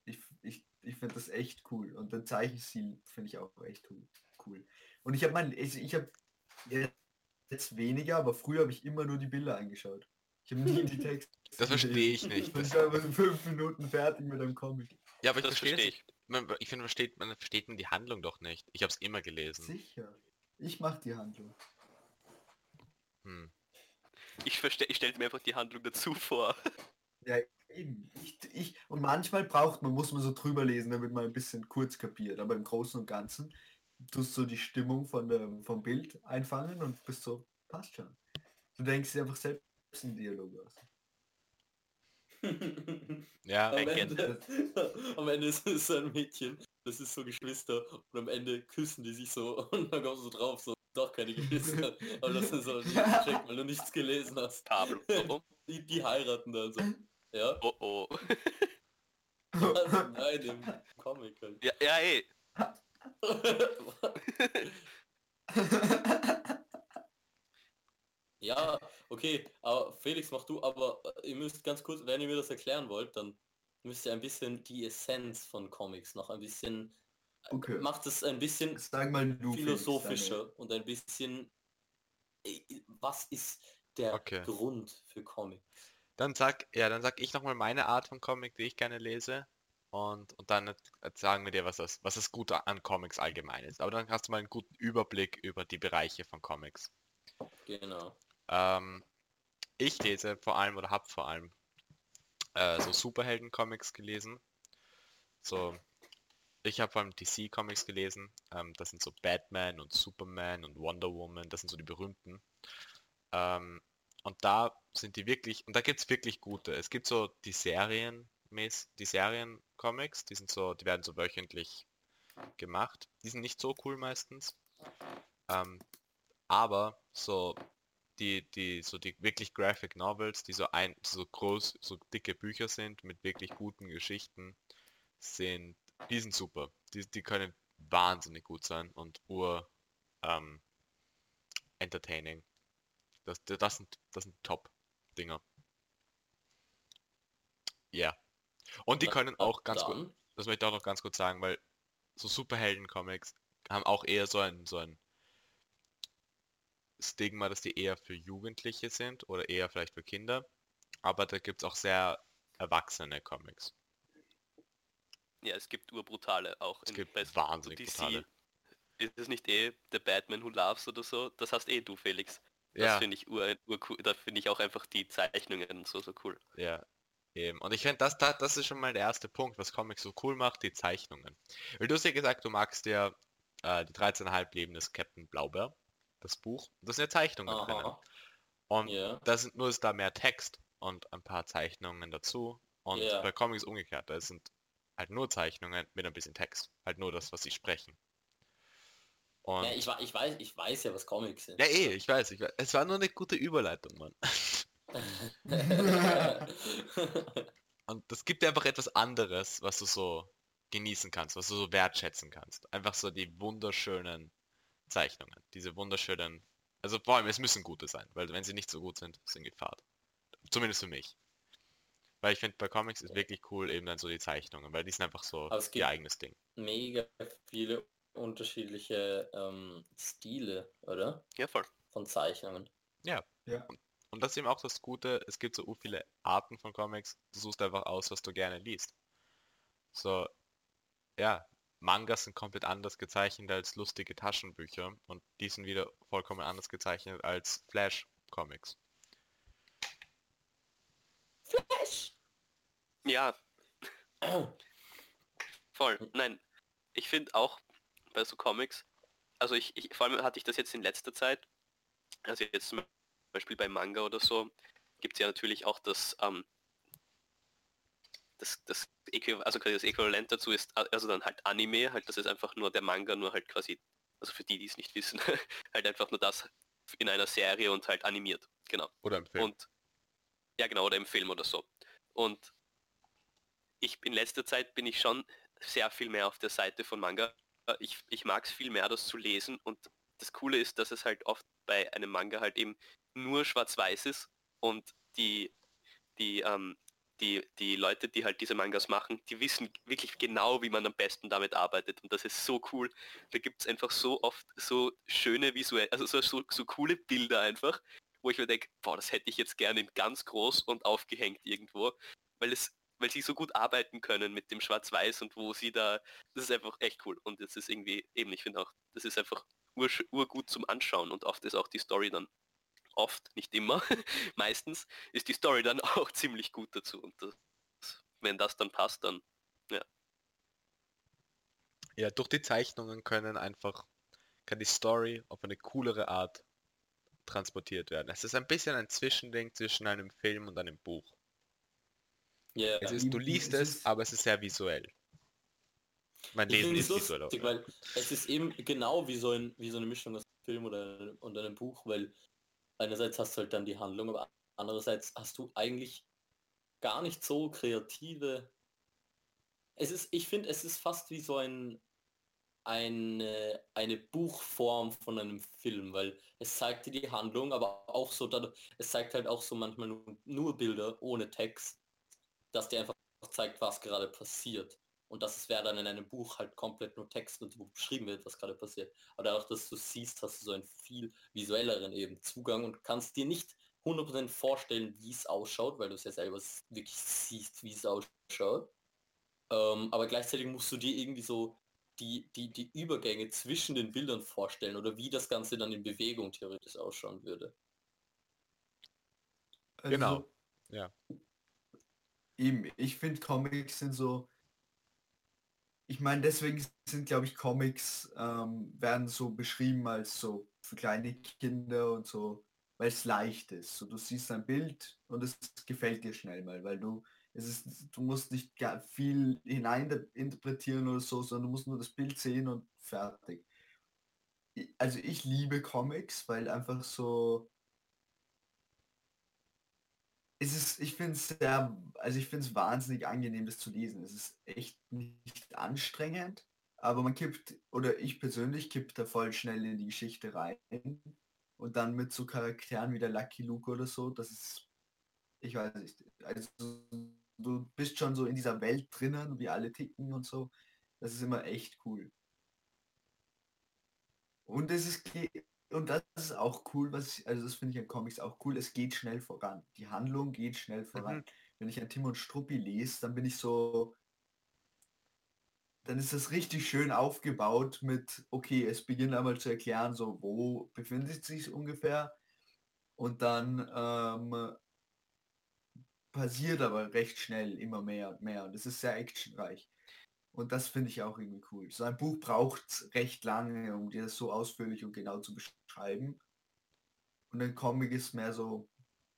Speaker 4: ich, ich, ich finde das echt cool. Und den Zeichenstil finde ich auch echt cool. cool. Und ich habe mein, ich, ich habe jetzt weniger, aber früher habe ich immer nur die Bilder angeschaut. Ich habe nie die Texte.
Speaker 3: Das verstehe ich nicht.
Speaker 4: Ich war in fünf Minuten fertig mit einem Comic.
Speaker 3: ja, aber ich
Speaker 2: Das
Speaker 3: verstehe
Speaker 2: ich.
Speaker 3: Man, ich finde, versteht, man versteht man die Handlung doch nicht. Ich habe es immer gelesen.
Speaker 4: Sicher. Ich mache die Handlung.
Speaker 3: Hm.
Speaker 2: Ich verstehe, ich stelle mir einfach die Handlung dazu vor.
Speaker 4: Ja, eben. Ich, ich, und manchmal braucht man, muss man so drüber lesen, damit man ein bisschen kurz kapiert. Aber im Großen und Ganzen tust du die Stimmung von der, vom Bild einfangen und bist so, passt schon. Du denkst dir einfach selbst einen Dialog aus.
Speaker 3: Ja,
Speaker 1: Am Ende, am Ende ist es so ein Mädchen, das ist so Geschwister und am Ende küssen die sich so und dann kommst du drauf, so doch keine Geschwister. Aber das ist so, die checkt, weil du nichts gelesen hast.
Speaker 2: Pablo.
Speaker 1: Die, die heiraten dann so. Ja?
Speaker 2: oh, oh.
Speaker 1: Also, nein, im Comic halt.
Speaker 2: Ja, ja, ey.
Speaker 1: ja, okay, aber Felix, mach du, aber äh, ihr müsst ganz kurz, wenn ihr mir das erklären wollt, dann müsst ihr ein bisschen die Essenz von Comics noch ein bisschen,
Speaker 4: Okay.
Speaker 1: macht es ein bisschen
Speaker 4: Sag mal du. Felix,
Speaker 1: philosophischer und ein bisschen, äh, was ist der
Speaker 3: Okay.
Speaker 1: Grund für Comics?
Speaker 3: Dann sag, ja, dann sag ich nochmal meine Art von Comic, die ich gerne lese. Und, und dann sagen wir dir, was das, was das Gute an Comics allgemein ist. Aber dann hast du mal einen guten Überblick über die Bereiche von Comics.
Speaker 1: Genau.
Speaker 3: Ähm, ich lese vor allem oder habe vor allem äh, so Superhelden-Comics gelesen. So, ich habe vor allem DC-Comics gelesen. Ähm, das sind so Batman und Superman und Wonder Woman. Das sind so die berühmten. Ähm, und da sind die wirklich, und da gibt es wirklich gute. Es gibt so die Serien, die Serien-Comics, die sind so, die werden so wöchentlich gemacht. Die sind nicht so cool meistens. Ähm, aber so die, die, so die wirklich Graphic Novels, die so ein, so groß, so dicke Bücher sind mit wirklich guten Geschichten, sind, die sind super. Die, die können wahnsinnig gut sein und ur ähm, entertaining. Das, das sind, das sind Top-Dinger. Ja. Und die können auch ganz gut, das möchte ich auch noch ganz kurz sagen, weil so Superhelden-Comics haben auch eher so ein, so ein Stigma, dass die eher für Jugendliche sind oder eher vielleicht für Kinder. Aber da gibt es auch sehr erwachsene Comics.
Speaker 2: Ja, es gibt urbrutale auch.
Speaker 3: Es
Speaker 2: in-
Speaker 3: gibt
Speaker 2: bei
Speaker 3: wahnsinnig
Speaker 2: DC.
Speaker 3: brutale.
Speaker 2: Ist es nicht eh The Batman Who Loves oder so? Das hast eh du, Felix. Das
Speaker 3: Ja,
Speaker 2: finde ich ur, urcool. Da finde ich auch einfach die Zeichnungen so, so cool.
Speaker 3: ja. Eben. Und ich finde, das, das, das ist schon mal der erste Punkt, was Comics so cool macht, die Zeichnungen. Weil du hast ja gesagt, du magst ja äh, die 13,5 Leben des Captain Blaubeer, das Buch. Da sind ja Zeichnungen drinnen.
Speaker 1: aha,
Speaker 3: Und
Speaker 1: ja,
Speaker 3: da sind nur ist da mehr Text und ein paar Zeichnungen dazu. Und
Speaker 1: Ja.
Speaker 3: bei Comics umgekehrt, da sind halt nur Zeichnungen mit ein bisschen Text. Halt nur das, was sie sprechen. Und
Speaker 1: ja ich, ich, weiß, ich weiß ja, was Comics sind.
Speaker 3: ja, eh, ich weiß, ich weiß. Es war nur eine gute Überleitung, Mann. Und das gibt dir einfach etwas anderes, was du so genießen kannst, was du so wertschätzen kannst. Einfach so die wunderschönen Zeichnungen. Diese wunderschönen. Also vor allem, es müssen gute sein, weil wenn sie nicht so gut sind, sind Gefahr. Zumindest für mich. Weil ich finde, bei Comics ist wirklich cool eben dann so die Zeichnungen, weil die sind einfach so ihr eigenes Ding.
Speaker 1: Mega viele unterschiedliche ähm, Stile, oder?
Speaker 2: Ja, voll.
Speaker 1: Von Zeichnungen.
Speaker 3: Und das ist eben auch das Gute, es gibt so viele Arten von Comics, du suchst einfach aus, was du gerne liest. So, ja, Mangas sind komplett anders gezeichnet als lustige Taschenbücher und die sind wieder vollkommen anders gezeichnet als Flash-Comics.
Speaker 1: Flash!
Speaker 2: Ja, voll. Nein, ich finde auch bei so Comics, also ich, ich, vor allem hatte ich das jetzt in letzter Zeit, also jetzt zum Beispiel bei Manga oder so, gibt es ja natürlich auch das, ähm, das, das, also quasi das Äquivalent dazu ist, also dann halt Anime, halt das ist einfach nur der Manga, nur halt quasi, also für die, die es nicht wissen, halt einfach nur das in einer Serie und halt animiert, genau.
Speaker 3: Oder im Film.
Speaker 2: Und ja genau, oder im Film oder so. Und ich in letzter Zeit bin ich schon sehr viel mehr auf der Seite von Manga. Ich, ich mag es viel mehr, das zu lesen und das Coole ist, dass es halt oft bei einem Manga halt eben nur schwarz-weiß ist und die, die, ähm, die, die Leute, die halt diese Mangas machen, die wissen wirklich genau, wie man am besten damit arbeitet und das ist so cool. Da gibt es einfach so oft so schöne visuell, also so, so, so coole Bilder einfach, wo ich mir denke, boah, das hätte ich jetzt gerne in ganz groß und aufgehängt irgendwo, weil es, weil sie so gut arbeiten können mit dem Schwarz-Weiß und wo sie da, das ist einfach echt cool. Und es ist irgendwie eben, ich finde auch, das ist einfach ursch- urgut zum Anschauen und oft ist auch die Story dann, oft, nicht immer, meistens ist die Story dann auch ziemlich gut dazu. Und das, wenn das dann passt, dann
Speaker 3: Ja, durch die Zeichnungen können einfach, kann die Story auf eine coolere Art transportiert werden. Es ist ein bisschen ein Zwischending zwischen einem Film und einem Buch.
Speaker 1: Ja,
Speaker 3: Es ist, du
Speaker 4: Es
Speaker 3: liest es, aber es ist sehr visuell. Mein Lesen ist
Speaker 1: es
Speaker 3: visuell auch.
Speaker 1: lustig, weil es ist eben genau wie so, ein, wie so eine Mischung aus Film oder, und einem Buch, weil einerseits hast du halt dann die Handlung, aber andererseits hast du eigentlich gar nicht so kreative... Es ist, ich finde, es ist fast wie so ein eine, eine Buchform von einem Film, weil es zeigt dir die Handlung, aber auch so, es zeigt halt auch so manchmal nur, nur Bilder ohne Text, dass dir einfach zeigt, was gerade passiert. Und das wäre dann in einem Buch halt komplett nur Text und beschrieben wird, was gerade passiert. Aber dadurch, dass du siehst, hast du so einen viel visuelleren eben Zugang und kannst dir nicht 100% vorstellen, wie es ausschaut, weil du es ja selber wirklich siehst, wie es ausschaut. Ähm, aber gleichzeitig musst du dir irgendwie so die, die, die Übergänge zwischen den Bildern vorstellen oder wie das Ganze dann in Bewegung theoretisch ausschauen würde.
Speaker 4: Also,
Speaker 3: Genau. Ja.
Speaker 4: Eben, ich finde Comics sind so. Ich meine, deswegen sind, glaube ich, Comics ähm, werden so beschrieben als so für kleine Kinder und so, weil es leicht ist. So, du siehst ein Bild und es gefällt dir schnell mal, weil du es ist, du musst nicht viel hinein interpretieren oder so, sondern du musst nur das Bild sehen und fertig. Also ich liebe Comics, weil einfach so es ist, ich finde es sehr, also ich finde es wahnsinnig angenehm, das zu lesen. Es ist echt nicht anstrengend, aber man kippt, oder ich persönlich kipp da voll schnell in die Geschichte rein. Und dann mit so Charakteren wie der Lucky Luke oder so, das ist, ich weiß nicht, also du bist schon so in dieser Welt drinnen, wie alle ticken und so. Das ist immer echt cool. Und es ist, und das ist auch cool, was ich, also das finde ich an Comics auch cool, es geht schnell voran. Die Handlung geht schnell voran. Wenn ich an Tim und Struppi lese, dann bin ich so, dann ist das richtig schön aufgebaut mit, okay, es beginnt einmal zu erklären, so wo befindet sich ungefähr und dann ähm, passiert aber recht schnell immer mehr und mehr und es ist sehr actionreich. Und das finde ich auch irgendwie cool. So ein Buch braucht recht lange, um dir das so ausführlich und genau zu beschreiben. Und ein Comic ist mehr so,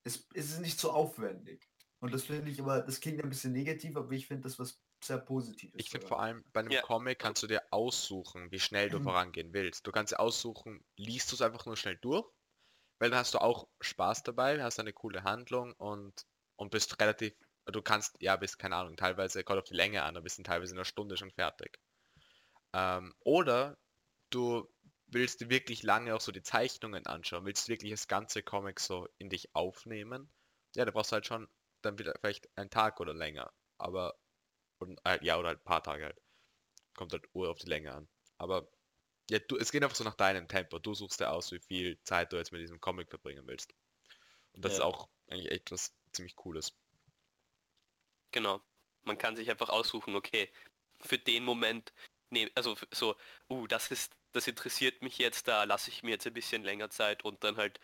Speaker 4: es, es ist nicht so aufwendig. Und das finde ich aber, das klingt ein bisschen negativ, aber ich finde das was sehr Positives.
Speaker 3: Ich finde vor allem bei einem
Speaker 2: Ja.
Speaker 3: Comic kannst du dir aussuchen, wie schnell du
Speaker 4: Mhm.
Speaker 3: vorangehen willst. Du kannst dir aussuchen, liest du es einfach nur schnell durch, weil dann hast du auch Spaß dabei, hast eine coole Handlung und, und bist relativ, du kannst, ja, bist, keine Ahnung, teilweise kommt auf die Länge an, du bist teilweise in einer Stunde schon fertig. Ähm, oder du willst dir wirklich lange auch so die Zeichnungen anschauen, willst wirklich das ganze Comic so in dich aufnehmen. Ja, da brauchst du halt schon dann wieder vielleicht einen Tag oder länger. Aber, und, äh, ja, oder halt ein paar Tage halt. Kommt halt Uhr auf die Länge an. Aber ja, du, es geht einfach so nach deinem Tempo. Du suchst dir aus, wie viel Zeit du jetzt mit diesem Comic verbringen willst. Und das ist
Speaker 1: Ja.
Speaker 3: auch eigentlich echt was ziemlich Cooles.
Speaker 2: Genau. Man kann sich einfach aussuchen, okay, für den Moment, nee, also so, uh, das ist, das interessiert mich jetzt, da lasse ich mir jetzt ein bisschen länger Zeit und dann halt,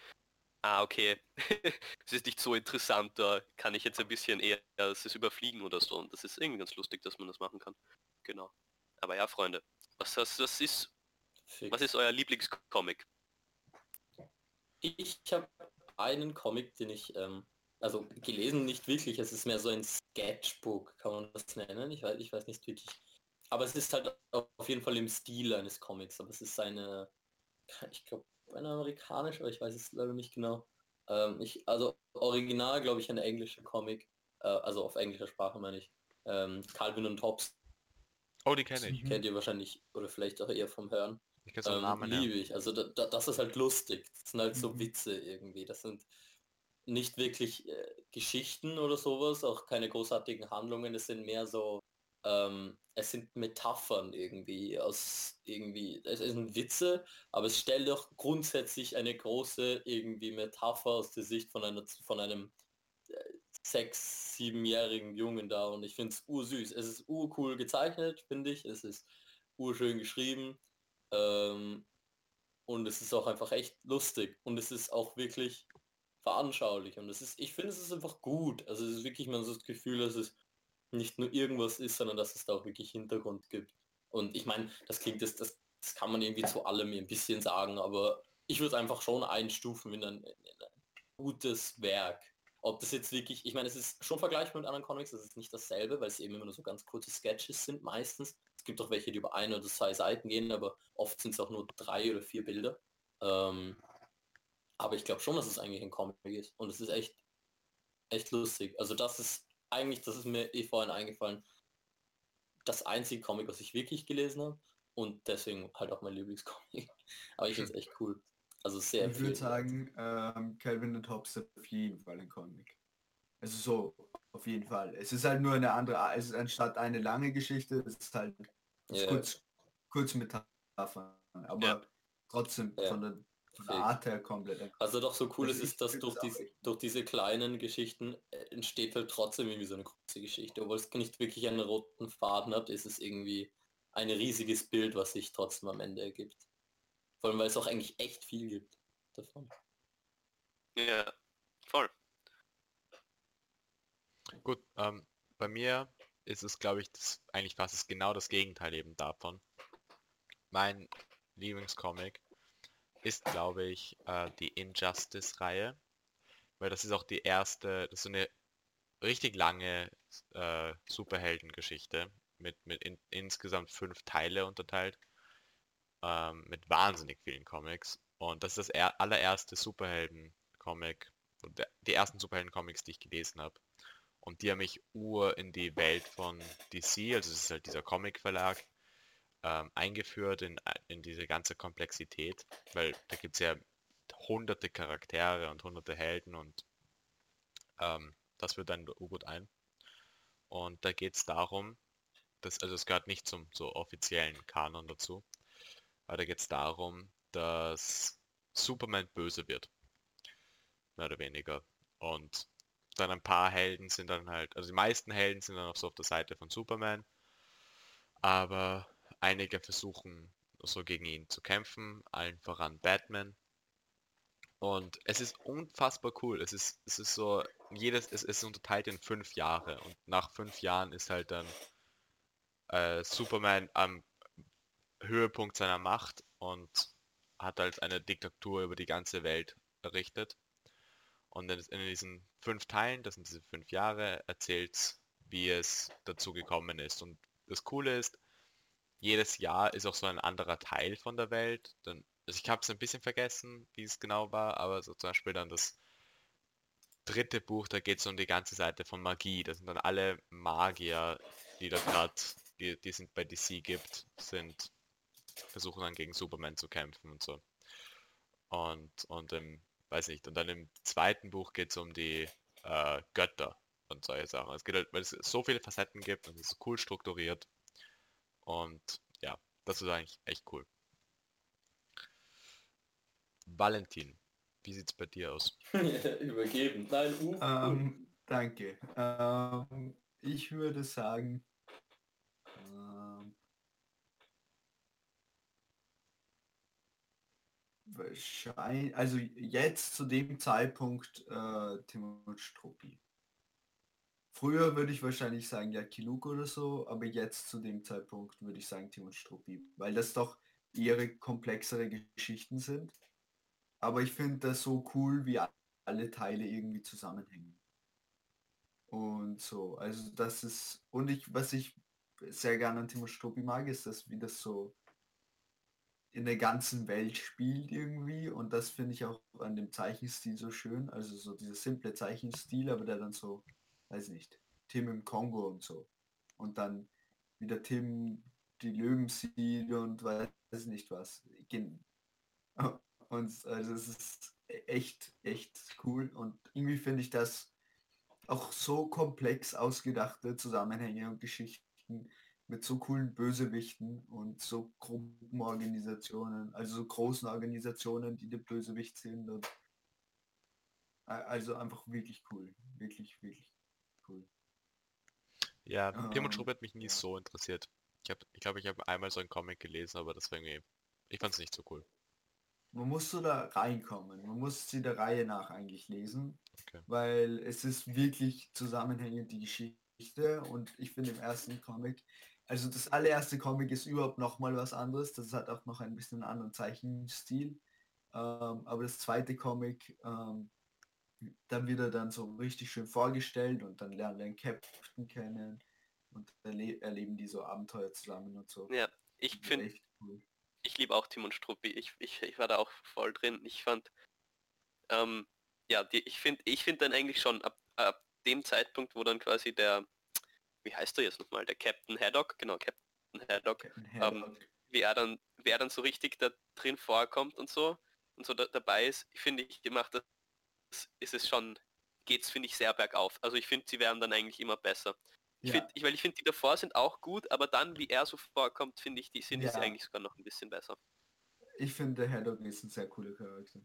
Speaker 2: ah, okay, es ist nicht so interessant, da kann ich jetzt ein bisschen eher es überfliegen oder so. Und das ist irgendwie ganz lustig, dass man das machen kann. Genau. Aber ja, Freunde, was, was, was ist,
Speaker 1: Fix.
Speaker 2: was ist euer Lieblingscomic?
Speaker 1: Ich habe einen Comic, den ich, ähm, also gelesen nicht wirklich, es ist mehr so ein Sketchbook, kann man das nennen, ich weiß, ich weiß nicht wirklich. Aber es ist halt auf jeden Fall im Stil eines Comics, aber es ist eine, ich glaube, eine amerikanische, aber ich weiß es leider nicht genau. Ähm, ich, also original, glaube ich, ein englischer Comic, äh, also auf englischer Sprache meine ich. Ähm, Calvin und Hobbes
Speaker 3: Oh, die kenne ich.
Speaker 4: Mhm.
Speaker 1: kennt ihr wahrscheinlich, oder vielleicht auch eher vom Hören.
Speaker 3: Ich kenne
Speaker 1: Ähm,
Speaker 3: Namen. Ja.
Speaker 1: liebe ich. Also da, da, das ist halt lustig. Das sind halt so
Speaker 4: Mhm.
Speaker 1: Witze irgendwie. Das sind nicht wirklich äh, Geschichten oder sowas, auch keine großartigen Handlungen. Es sind mehr so, ähm, es sind Metaphern irgendwie aus irgendwie, es sind Witze, aber es stellt doch grundsätzlich eine große irgendwie Metapher aus der Sicht von einer von einem äh, sechs, siebenjährigen Jungen da und ich finde es ursüß. Es ist urcool gezeichnet, finde ich. Es ist urschön geschrieben. Ähm, und es ist auch einfach echt lustig und es ist auch wirklich veranschaulich und es ist, ich finde es ist einfach gut. Also es ist wirklich man so das Gefühl, dass es nicht nur irgendwas ist, sondern dass es da auch wirklich Hintergrund gibt. Und ich meine, das klingt das, das, das kann man irgendwie zu allem ein bisschen sagen, aber ich würde einfach schon einstufen in ein, in ein gutes Werk. Ob das jetzt wirklich, ich meine, es ist schon vergleichbar mit anderen Comics, es ist nicht dasselbe, weil es eben immer nur so ganz kurze Sketches sind meistens. Es gibt auch welche, die über eine oder zwei Seiten gehen, aber oft sind es auch nur drei oder vier Bilder. Ähm, aber ich glaube schon, dass es eigentlich ein Comic ist. Und es ist echt, echt lustig. Also das ist eigentlich, das ist mir eh vorhin eingefallen, das einzige Comic, was ich wirklich gelesen habe. und deswegen halt auch mein Lieblingscomic. Aber ich finde es echt cool. Also sehr
Speaker 4: Ich würde sagen, ähm, Calvin und Hobbes ist auf jeden Fall ein Comic. Also so, auf jeden Fall. Es ist halt nur eine andere, Art- es ist anstatt eine lange Geschichte, es ist halt es ist
Speaker 1: Ja.
Speaker 4: kurz, kurz Metaphern, aber
Speaker 2: Ja.
Speaker 4: trotzdem
Speaker 1: Ja.
Speaker 4: von der, von der
Speaker 1: Fake.
Speaker 4: Art her komplett.
Speaker 1: Also doch so cool es
Speaker 4: ich
Speaker 1: ist, dass durch,
Speaker 4: das
Speaker 1: dies, durch diese kleinen Geschichten äh, entsteht halt trotzdem irgendwie so eine große Geschichte. Obwohl es nicht wirklich einen roten Faden hat, ist es irgendwie ein riesiges Bild, was sich trotzdem am Ende ergibt. Vor allem, weil es auch eigentlich echt viel gibt davon.
Speaker 2: Ja, voll.
Speaker 3: Gut, ähm, bei mir ist es, glaube ich, das, eigentlich fast das, genau das Gegenteil eben davon. Mein Lieblingscomic ist, glaube ich, äh, die Injustice-Reihe, weil das ist auch die erste, das ist so eine richtig lange äh, Superheldengeschichte mit, mit in, insgesamt fünf Teile unterteilt, ähm, mit wahnsinnig vielen Comics. Und das ist das er allererste Superhelden-Comic, die ersten Superhelden-Comics, die ich gelesen habe. Und die haben mich ur in die Welt von DC, also es ist halt dieser Comic-Verlag, ähm, eingeführt in, in diese ganze Komplexität, weil da gibt es ja hunderte Charaktere und hunderte Helden und ähm, das wird dann gut ein. Und da geht es darum, dass, also es gehört nicht zum so offiziellen Kanon dazu, aber da geht es darum, dass Superman böse wird. Mehr oder weniger. Und dann ein paar Helden sind dann halt, also die meisten Helden sind dann auch so auf der Seite von Superman, aber einige versuchen so gegen ihn zu kämpfen, allen voran Batman. Und es ist unfassbar cool. Es ist, es ist so, jedes, es ist unterteilt in fünf Jahre und nach fünf Jahren ist halt dann äh, Superman am Höhepunkt seiner Macht und hat halt eine Diktatur über die ganze Welt errichtet. Und in, diesen fünf Teilen, das sind diese fünf Jahre, erzählt wie es dazu gekommen ist. Und das Coole ist, jedes Jahr ist auch so ein anderer Teil von der Welt. Dann, also ich habe es ein bisschen vergessen, wie es genau war, aber so zum Beispiel dann das dritte Buch, da geht es um die ganze Seite von Magie. Das sind dann alle Magier, die da gerade, die, die es bei DC gibt, sind, versuchen dann gegen Superman zu kämpfen und so. Und, und im, weiß nicht, und dann im zweiten Buch geht es um die äh, Götter und solche Sachen. Es geht halt, weil es so viele Facetten gibt und es ist cool strukturiert. Und ja, das ist eigentlich echt cool. Valentin, wie sieht's bei dir aus?
Speaker 1: Übergeben. Nein, uh,
Speaker 4: Ähm, danke. Ähm, ich würde sagen, ähm, wahrscheinlich, also jetzt zu dem Zeitpunkt äh, Timon Struppi. Früher würde ich wahrscheinlich sagen Jackie Luke oder so, aber jetzt zu dem Zeitpunkt würde ich sagen Timon Struppi, weil das doch ihre komplexere Geschichten sind. Aber ich finde das so cool, wie alle Teile irgendwie zusammenhängen. Und so, also das ist, und ich, was ich sehr gerne an Timo Struppi mag, ist, dass wie das so in der ganzen Welt spielt irgendwie und das finde ich auch an dem Zeichenstil so schön, also so dieser simple Zeichenstil, aber der dann so, weiß nicht, Tim im Kongo und so. Und dann wieder Tim die Löwen sieht und weiß nicht was. Und also es ist echt, echt cool und irgendwie finde ich das auch so komplex ausgedachte Zusammenhänge und Geschichten mit so coolen Bösewichten und so Gruppenorganisationen, also so großen Organisationen, die der Bösewicht sind. Und also einfach wirklich cool. Wirklich, wirklich cool.
Speaker 3: Ja, Tim und
Speaker 4: Ähm,
Speaker 3: Struppi hat mich nie
Speaker 4: ja.
Speaker 3: so interessiert. Ich habe, ich glaube, ich habe einmal so einen Comic gelesen, aber das war irgendwie, ich fand es nicht so cool.
Speaker 4: Man muss so da reinkommen. Man muss sie der Reihe nach eigentlich lesen,
Speaker 3: Okay.
Speaker 4: weil es ist wirklich zusammenhängend die Geschichte und ich finde im ersten Comic, also das allererste Comic ist überhaupt noch mal was anderes. Das hat auch noch ein bisschen einen anderen Zeichenstil. Ähm, aber das zweite Comic, ähm, dann wird er dann so richtig schön vorgestellt und dann lernen wir den Captain kennen und erle erleben die so Abenteuer zusammen und so.
Speaker 2: Ja, ich finde,
Speaker 4: cool.
Speaker 2: ich liebe auch Timon Struppi. Ich, ich, ich war da auch voll drin. Ich fand, ähm, ja, die, ich finde, ich finde dann eigentlich schon ab, ab dem Zeitpunkt, wo dann quasi der, wie heißt er jetzt nochmal, der Captain Haddock, genau, Captain Haddock,
Speaker 4: Captain
Speaker 2: Ähm,
Speaker 4: Haddock.
Speaker 2: wie er dann, wie er dann so richtig da drin vorkommt und so und so da, dabei ist, finde ich, macht das, ist es schon, geht's, finde ich, sehr bergauf. Also ich finde, sie werden dann eigentlich immer besser. Ich
Speaker 4: Ja.
Speaker 2: find, ich, weil ich finde, die davor sind auch gut, aber dann, wie er so vorkommt, finde ich, die sind
Speaker 4: Ja.
Speaker 2: eigentlich sogar noch ein bisschen besser.
Speaker 4: Ich finde, Haddock ist ein sehr cooler Charakter.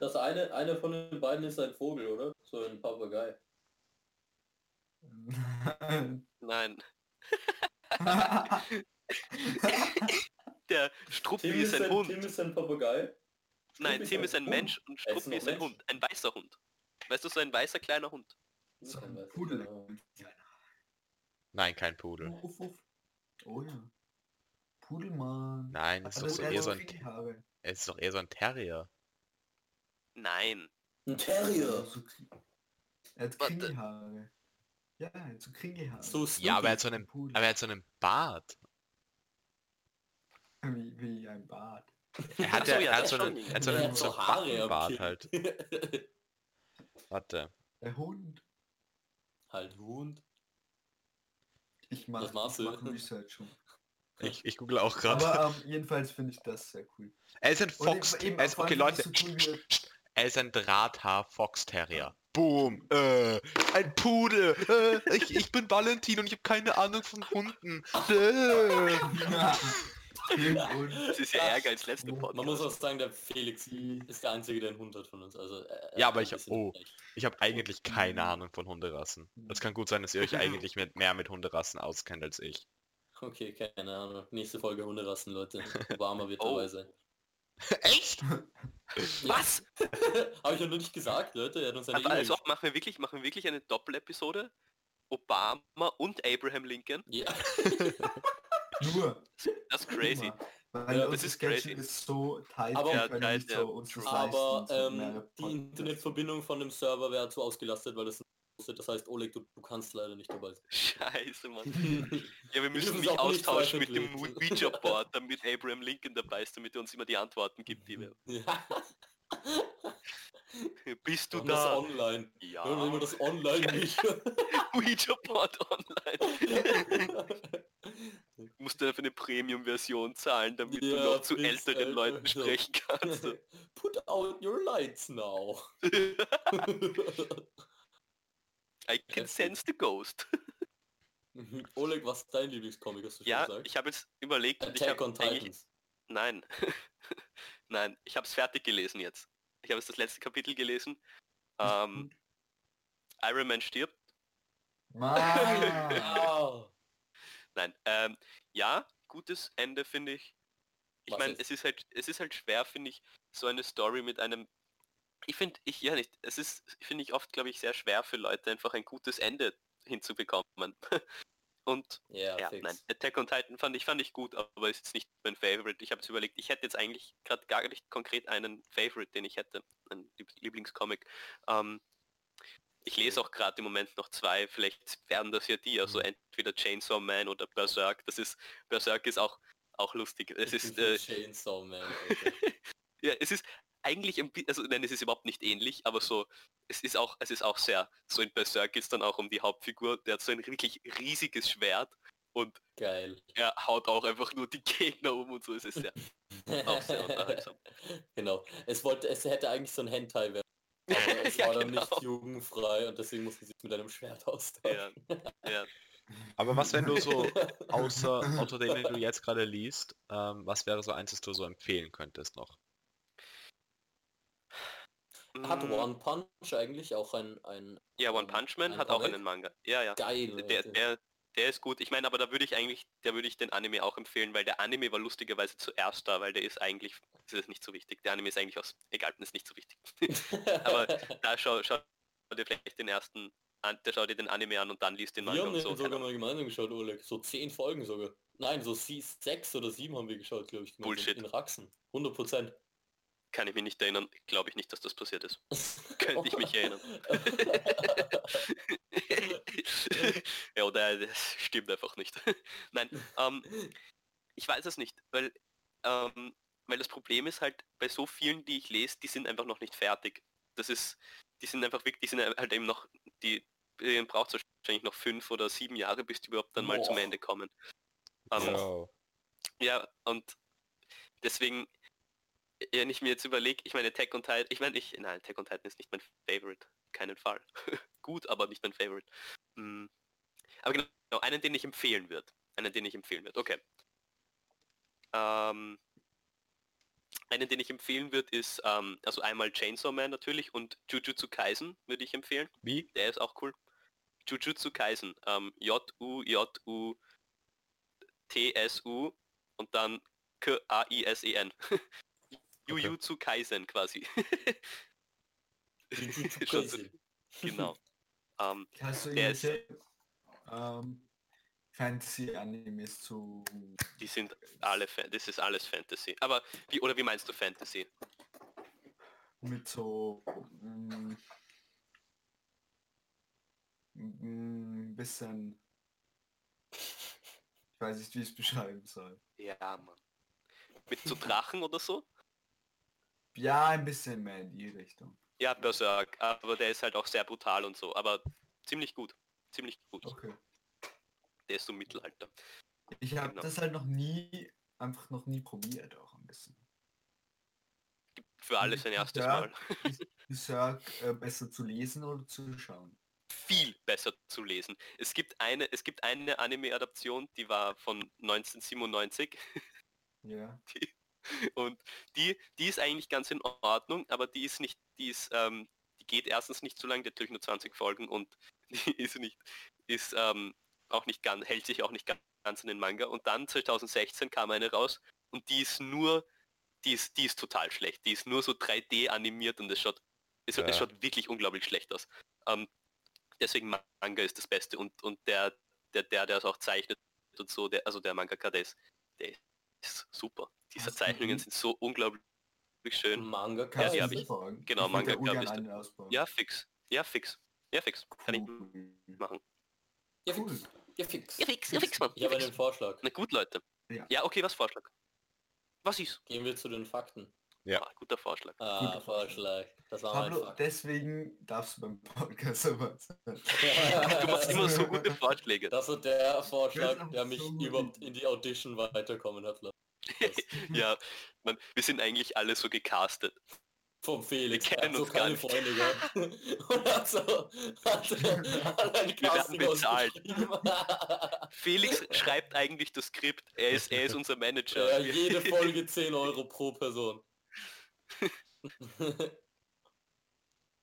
Speaker 1: Das eine, eine von den beiden ist ein Vogel, oder? So ein Papagei.
Speaker 2: Nein, der Struppi ist ein Hund.
Speaker 1: Tim ist ein Papagei.
Speaker 2: Nein,
Speaker 1: ist
Speaker 2: Tim ist ein
Speaker 1: Hund.
Speaker 2: Mensch und
Speaker 1: ist
Speaker 2: Struppi
Speaker 1: noch
Speaker 2: ist ein
Speaker 1: Mensch.
Speaker 2: Hund. Ein weißer Hund. Weißt du, so ein weißer kleiner Hund.
Speaker 4: So ein Pudel.
Speaker 3: Nein, kein Pudel.
Speaker 4: Uff, uff. Oh ja. Pudelmann.
Speaker 3: Nein, das ist doch so eher so ein,
Speaker 4: Haare.
Speaker 3: es ist doch eher so ein Terrier.
Speaker 2: Nein.
Speaker 1: Ein Terrier.
Speaker 4: Er hat. Kringelhaare. Ja, er hat so Kringelhaare.
Speaker 1: So
Speaker 3: Ja, aber er hat so einen,
Speaker 4: Pudel.
Speaker 3: aber er hat so einen Bart.
Speaker 4: Wie, wie ein Bart.
Speaker 3: Er hat,
Speaker 2: so,
Speaker 3: ja,
Speaker 2: ja,
Speaker 3: er hat so einen, er hat so
Speaker 1: Er
Speaker 3: einen,
Speaker 1: hat
Speaker 3: so
Speaker 1: so Kinn.
Speaker 3: halt. Warte.
Speaker 4: Der Hund.
Speaker 1: halt Hund.
Speaker 4: Ich mache mach Research schon.
Speaker 3: Ich, ich google auch gerade.
Speaker 4: Aber ähm, jedenfalls finde ich das sehr cool.
Speaker 3: Er ist ein Fox.
Speaker 4: eben-
Speaker 3: Er ist, okay, Leute.
Speaker 4: so cool, er-
Speaker 3: Er ist ein Drahthaar-Fox-Terrier. Boom. Äh, ein Pudel. Äh, ich, ich bin Valentin und ich habe keine Ahnung von Hunden. Äh.
Speaker 2: Das ist ja ärger als letzte
Speaker 4: Man
Speaker 2: Podcast.
Speaker 1: Man muss auch sagen, der Felix ist der Einzige, der einen Hund hat von uns. Also, er-
Speaker 3: Ja,
Speaker 1: er
Speaker 3: aber ich hab-
Speaker 1: bisschen
Speaker 3: oh. Ich habe eigentlich keine Ahnung von Hunderassen. Es kann gut sein, dass ihr euch eigentlich mit, mehr mit Hunderassen auskennt als ich.
Speaker 1: Okay, keine Ahnung. Nächste Folge Hunderassen, Leute. Obama wird
Speaker 2: Oh.
Speaker 1: dabei sein.
Speaker 3: Echt?
Speaker 2: Was?
Speaker 1: Habe ich ja noch nicht gesagt, Leute. Er hat uns eine E-Mail
Speaker 2: also machen wir wirklich, machen wir wirklich eine Doppelepisode? Obama und Abraham Lincoln?
Speaker 1: Ja.
Speaker 4: Nur.
Speaker 2: Das ist crazy.
Speaker 4: Weil
Speaker 1: Ja,
Speaker 2: das
Speaker 4: unser
Speaker 2: ist
Speaker 4: Schedule
Speaker 2: crazy.
Speaker 4: ist so tight,
Speaker 1: Aber-
Speaker 2: Ja, tight,
Speaker 4: nicht
Speaker 2: ja.
Speaker 4: so
Speaker 1: Aber ähm, die. Internetverbindung von dem Server wäre zu ausgelastet, weil das das heißt, Oleg, du, du kannst leider nicht dabei
Speaker 2: Scheiße, Mann.
Speaker 1: sein.
Speaker 2: Ja, wir müssen mich austauschen mit dem
Speaker 1: veröffentlichen.
Speaker 2: Ouija-Board, damit Abraham Lincoln dabei ist, damit er uns immer die Antworten gibt, die wir...
Speaker 1: ja.
Speaker 2: Bist du
Speaker 1: Und das
Speaker 2: da?
Speaker 1: online.
Speaker 2: Ja.
Speaker 1: Wir haben immer das online nicht.
Speaker 2: Ouija-Board online. Du musst einfach eine Premium-Version zahlen, damit du
Speaker 1: Ja,
Speaker 2: noch zu älteren
Speaker 1: Alter.
Speaker 2: Leuten sprechen kannst.
Speaker 1: Put out your lights now.
Speaker 2: I can sense the ghost.
Speaker 1: Oleg, was ist dein Lieblingscomic, hast du schon
Speaker 2: Ja,
Speaker 1: gesagt?
Speaker 2: ich habe jetzt überlegt und ich
Speaker 1: Attack
Speaker 2: habe
Speaker 1: on
Speaker 2: eigentlich...
Speaker 1: Titans.
Speaker 2: Nein. Nein, ich habe es fertig gelesen jetzt. Ich habe jetzt das letzte Kapitel gelesen. Ähm, Iron Man stirbt.
Speaker 4: Mann.
Speaker 2: Nein, ähm, ja, gutes Ende finde ich. Ich meine, es ist halt, es ist halt schwer, finde ich, so eine Story mit einem. Ich finde, ich ja nicht. Es ist, finde ich oft, glaube ich, sehr schwer für Leute einfach ein gutes Ende hinzubekommen. Und
Speaker 1: Ja,
Speaker 2: ja,
Speaker 1: fix.
Speaker 2: nein, Attack on Titan fand ich fand ich gut, aber ist jetzt nicht mein Favorite. Ich habe es überlegt, ich hätte jetzt eigentlich gerade gar nicht konkret einen Favorite, den ich hätte, einen Lieb- Lieblingscomic. Ähm, ich lese auch gerade im Moment noch zwei, vielleicht werden das ja die, also entweder Chainsaw Man oder Berserk. Das ist Berserk ist auch auch lustig. Es ist äh,
Speaker 1: Chainsaw Man.
Speaker 2: Ja, es ist eigentlich also nein, es ist überhaupt nicht ähnlich, aber so es ist auch es ist auch sehr so in Berserk ist dann auch um die Hauptfigur, der hat so ein wirklich riesiges Schwert und
Speaker 1: Geil.
Speaker 2: er haut auch einfach nur die Gegner um und so ist es sehr Auch sehr unterhaltsam.
Speaker 1: genau. Es wollte, es hätte eigentlich so ein Hentai werden. Aber es
Speaker 2: Ja,
Speaker 1: war dann
Speaker 2: genau.
Speaker 1: nicht jugendfrei und deswegen mussten sie es mit einem Schwert austauschen.
Speaker 2: ja, ja.
Speaker 3: Aber was, wenn du so außer, außer denen, die du jetzt gerade liest, ähm, was wäre so eins, das du so empfehlen könntest noch?
Speaker 1: Hat
Speaker 2: Mm,
Speaker 1: One Punch eigentlich auch ein, ein
Speaker 2: Ja, One Punch Man
Speaker 1: ein
Speaker 2: hat auch
Speaker 1: Comic?
Speaker 2: einen Manga. Ja, ja.
Speaker 1: geil.
Speaker 2: Der, der, der ist gut. Ich meine, aber da würde ich eigentlich, da würde ich den Anime auch empfehlen, weil der Anime war lustigerweise zuerst da, weil der ist eigentlich, das ist nicht so wichtig. Der Anime ist eigentlich aus, egal, ist nicht so wichtig. aber da schau, schau dir vielleicht den ersten, an, da schau dir den Anime an und dann liest den
Speaker 1: wir
Speaker 2: Manga
Speaker 1: haben
Speaker 2: und
Speaker 1: den
Speaker 2: so.
Speaker 1: sogar mal gemeinsam geschaut, Oleg. So zehn Folgen sogar. Nein, so sechs oder sieben haben wir geschaut, glaube ich.
Speaker 2: Bullshit.
Speaker 1: In Raxen. 100 Prozent.
Speaker 2: Kann ich mich nicht erinnern. Glaube ich nicht, dass das passiert ist. Könnte ich mich erinnern. Ja, oder das stimmt einfach nicht. Nein, ähm, ich weiß es nicht, weil, ähm, weil das Problem ist halt, bei so vielen, die ich lese, die sind einfach noch nicht fertig. Das ist, die sind einfach wirklich, die sind halt eben noch, die braucht es wahrscheinlich noch fünf oder sieben Jahre, bis die überhaupt dann mal zum. Ende kommen. Ähm,
Speaker 3: Wow.
Speaker 2: ja, und deswegen, wenn ich mir jetzt überlege, ich meine Tech und Titan, ich meine, ich, nein, Tech und Titan ist nicht mein Favorite, keinen Fall. Gut, aber nicht mein Favorite. Mm. Aber genau, einen, den ich empfehlen würde. Einen, den ich empfehlen würde. Okay. Ähm, einen, den ich empfehlen würde, ist ähm, also einmal Chainsaw Man natürlich und Jujutsu Kaisen würde ich empfehlen.
Speaker 3: Wie?
Speaker 2: Der ist auch cool. Jujutsu Kaisen. Ähm, J-U-J-U-T-S-U und dann K-A-I-S-E-N. Jujutsu Kaisen quasi.
Speaker 1: Jujutsu Kaisen.
Speaker 2: genau. Ähm,
Speaker 4: Hast du irgendwelche ähm, Fantasy-Animes zu...
Speaker 2: die sind alle, Fan das ist alles Fantasy. Aber wie, oder wie meinst du Fantasy?
Speaker 4: mit so mm, ein bisschen ich weiß nicht wie ich es beschreiben soll
Speaker 2: Ja, Mann. Mit so Drachen oder so?
Speaker 4: ja ein bisschen mehr in die Richtung
Speaker 2: Ja, Berserk, aber der ist halt auch sehr brutal und so, aber ziemlich gut. Ziemlich gut.
Speaker 4: okay
Speaker 2: Der ist so Mittelalter.
Speaker 4: ich habe
Speaker 2: Genau.
Speaker 4: das halt noch nie einfach noch nie probiert auch ein bisschen
Speaker 2: Gibt für alles sein erstes
Speaker 4: Ja.
Speaker 2: Mal.
Speaker 4: Berserk äh, besser zu lesen oder zu schauen
Speaker 2: Viel besser zu lesen. Es gibt eine, es gibt eine Anime-Adaption, die war von 1997
Speaker 4: ja
Speaker 2: und die, die ist eigentlich ganz in Ordnung, aber die ist nicht, die ist, ähm, die geht erstens nicht so lang, die hat natürlich nur 20 Folgen und die ist nicht, ist ähm, auch nicht ganz, hält sich auch nicht ganz an den Manga und dann 2016 kam eine raus und die ist nur, die ist, die ist total schlecht, die ist nur so 3D animiert und es schaut, es,
Speaker 3: Ja.
Speaker 2: es schaut wirklich unglaublich schlecht aus. Ähm, deswegen Manga ist das Beste und, und der, der, der, der es auch zeichnet und so, der, also der Mangaka, der ist, der ist super. Diese Zeichnungen
Speaker 4: die?
Speaker 2: sind so unglaublich schön.
Speaker 1: Manga
Speaker 2: die
Speaker 4: du
Speaker 2: hab
Speaker 4: das
Speaker 2: ich.
Speaker 4: folgen?
Speaker 2: Genau,
Speaker 4: ich
Speaker 2: Manga
Speaker 4: ja ungern
Speaker 2: glaub ich. Ja, fix. Ja, fix. Ja, fix. Kann ich machen.
Speaker 1: Ja,
Speaker 4: Cool.
Speaker 1: fix. Ja, fix.
Speaker 2: Ja, fix, ja, fix, Mann.
Speaker 1: Ich
Speaker 2: Ja,
Speaker 1: habe einen Vorschlag.
Speaker 2: Na gut, Leute.
Speaker 4: Ja.
Speaker 2: Ja, okay, was Vorschlag? Was ist?
Speaker 1: Gehen wir zu den Fakten.
Speaker 3: Ja.
Speaker 2: Ah, guter Vorschlag.
Speaker 1: Ah,
Speaker 4: Guter Vorschlag.
Speaker 1: Das war mein
Speaker 4: Pablo,
Speaker 1: Fakt.
Speaker 4: deswegen darfst du beim Podcast sagen.
Speaker 2: Du machst immer so gute Vorschläge.
Speaker 1: Das ist der Vorschlag, der mich
Speaker 4: so
Speaker 1: überhaupt in die Audition weiterkommen hat lassen.
Speaker 2: Ja, man, wir sind eigentlich alle so gecastet.
Speaker 1: Vom Felix.
Speaker 2: Wir kennen
Speaker 1: hat so
Speaker 2: uns gar
Speaker 1: keine
Speaker 2: nicht.
Speaker 1: Freunde. Und hat so hat, hat ein
Speaker 2: werden bezahlt. Felix schreibt eigentlich das Skript. Er ist, er ist unser Manager.
Speaker 1: Ja, jede Folge 10 Euro pro Person.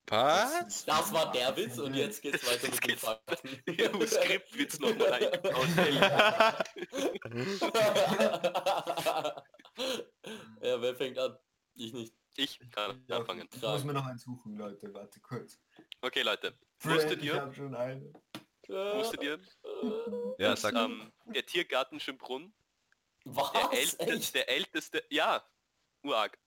Speaker 3: Was?
Speaker 1: Das war der Witz und jetzt geht's weiter mit
Speaker 2: geht's-
Speaker 1: Fakten.
Speaker 2: Ja, Skriptwitz nochmal
Speaker 1: ja, wer fängt an? Ich nicht.
Speaker 2: Ich kann
Speaker 4: Ja,
Speaker 2: anfangen.
Speaker 4: Ich muss mir noch einen suchen, Leute. Warte kurz.
Speaker 2: Okay, Leute. Wusstet
Speaker 4: ich
Speaker 2: ihr,
Speaker 4: habe schon einen.
Speaker 2: wusstet ihr,
Speaker 3: Ja, sag.
Speaker 2: ähm, der Tiergarten Schönbrunn
Speaker 1: Was?
Speaker 2: der, älteste,
Speaker 1: Echt?
Speaker 2: der älteste, ja, urarg.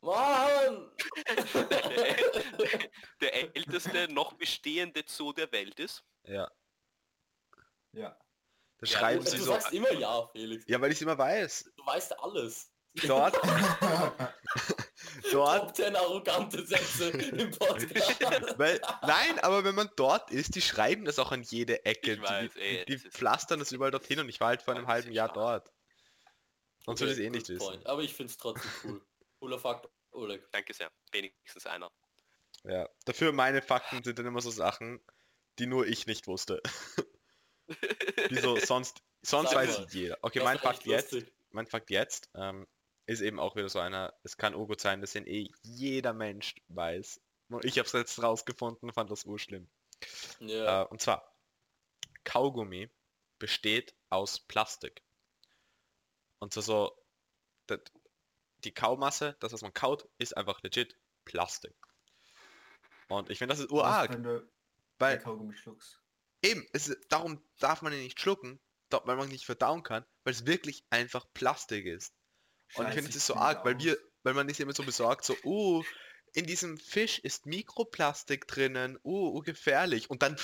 Speaker 1: Mann!
Speaker 2: der, der älteste noch bestehende Zoo der Welt ist.
Speaker 3: Ja.
Speaker 4: Ja.
Speaker 3: Das
Speaker 2: Ja,
Speaker 3: schreiben
Speaker 1: du
Speaker 3: sie
Speaker 1: du
Speaker 3: so.
Speaker 1: sagst immer ja, Felix.
Speaker 3: Ja, weil ich es immer weiß.
Speaker 1: Du weißt alles.
Speaker 3: Dort, dort,
Speaker 1: Top 10 arrogante Sätze im Podcast.
Speaker 3: weil, nein, aber wenn man dort ist, die schreiben das auch an jede Ecke.
Speaker 2: Ich weiß,
Speaker 3: die,
Speaker 2: ey,
Speaker 3: die
Speaker 2: das
Speaker 3: pflastern das überall dorthin und ich war halt vor einem halben Jahr dort. Sonst würde ich es eh
Speaker 1: Okay,
Speaker 3: nicht wissen.
Speaker 1: point. Aber ich find's trotzdem cool. Cooler Fakt, Oleg.
Speaker 2: Danke sehr. Wenigstens einer.
Speaker 3: Ja. Dafür meine Fakten sind dann immer so Sachen, die nur ich nicht wusste. die so sonst, sonst
Speaker 1: Sag
Speaker 3: weiß
Speaker 1: mal.
Speaker 3: jeder. Okay,
Speaker 1: Das
Speaker 3: mein Fakt jetzt, mein Fakt jetzt ähm, ist eben auch wieder so einer, es kann Urgut sein, dass den eh jeder Mensch weiß. Und ich habe es jetzt rausgefunden, fand das urschlimm.
Speaker 1: Ja.
Speaker 3: Äh, und zwar, Kaugummi besteht aus Plastik. Und zwar so, das, die Kaumasse, das was man kaut, ist einfach legit Plastik. Und ich finde, das ist urarg, weil
Speaker 4: den Kaugummi schluckst.
Speaker 3: eben, es, darum darf man ihn nicht schlucken, weil man nicht verdauen kann, weil es wirklich einfach Plastik ist. Und ich
Speaker 4: Scheiße,
Speaker 3: finde es ist so arg, weil wir, weil man ist immer so besorgt, so, uh, in diesem Fisch ist Mikroplastik drinnen, uh, uh gefährlich. Und dann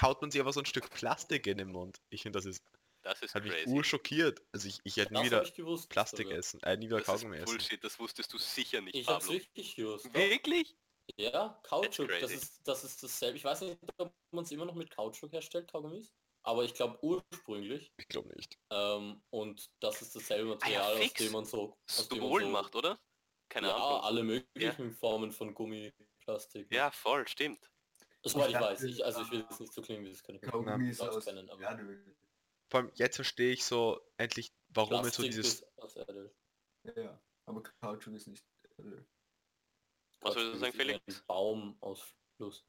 Speaker 3: haut man sich aber so ein Stück Plastik in den Mund. Ich finde, das ist,
Speaker 2: Das ist
Speaker 3: hat mich
Speaker 2: crazy.
Speaker 3: urschockiert. Also ich, ich hätte nie wieder
Speaker 1: ich gewusst.
Speaker 3: Plastik
Speaker 1: sogar.
Speaker 3: essen, äh, nie wieder
Speaker 2: Das ist
Speaker 3: Kaugummi essen.
Speaker 2: Bullshit, das wusstest du sicher nicht,
Speaker 1: Ich hab's wirklich gewusst.
Speaker 2: Wirklich?
Speaker 1: Ja, Kautschuk, das ist, das ist dasselbe. Ich weiß nicht, ob man es immer noch mit Kautschuk herstellt, Kaugummis. Aber ich glaube ursprünglich.
Speaker 3: Ich glaube nicht.
Speaker 1: Ähm, und das ist dasselbe Material, aus
Speaker 2: fix.
Speaker 1: dem man so, aus dem man
Speaker 2: Stolen
Speaker 1: so
Speaker 2: macht, oder? Keine
Speaker 1: ja,
Speaker 2: Ahnung.
Speaker 1: alle möglichen Formen von Gummiplastik.
Speaker 2: Ja, voll, stimmt.
Speaker 1: Soweit
Speaker 4: Ich
Speaker 1: ich weiß. Ich, also ich will jetzt nicht so klingen, wie das keine
Speaker 4: Kaugummis
Speaker 1: Aus
Speaker 4: aus
Speaker 1: kennen, aber
Speaker 4: Erdöl.
Speaker 3: Vor allem jetzt verstehe ich so endlich, warum es so
Speaker 1: Plastik
Speaker 3: dieses
Speaker 1: ist aus Erdöl.
Speaker 4: Ja, aber Kautschuk ist nicht Erdöl.
Speaker 2: Was würdest du sagen, Felix?
Speaker 1: Ein Baum aus Fluss.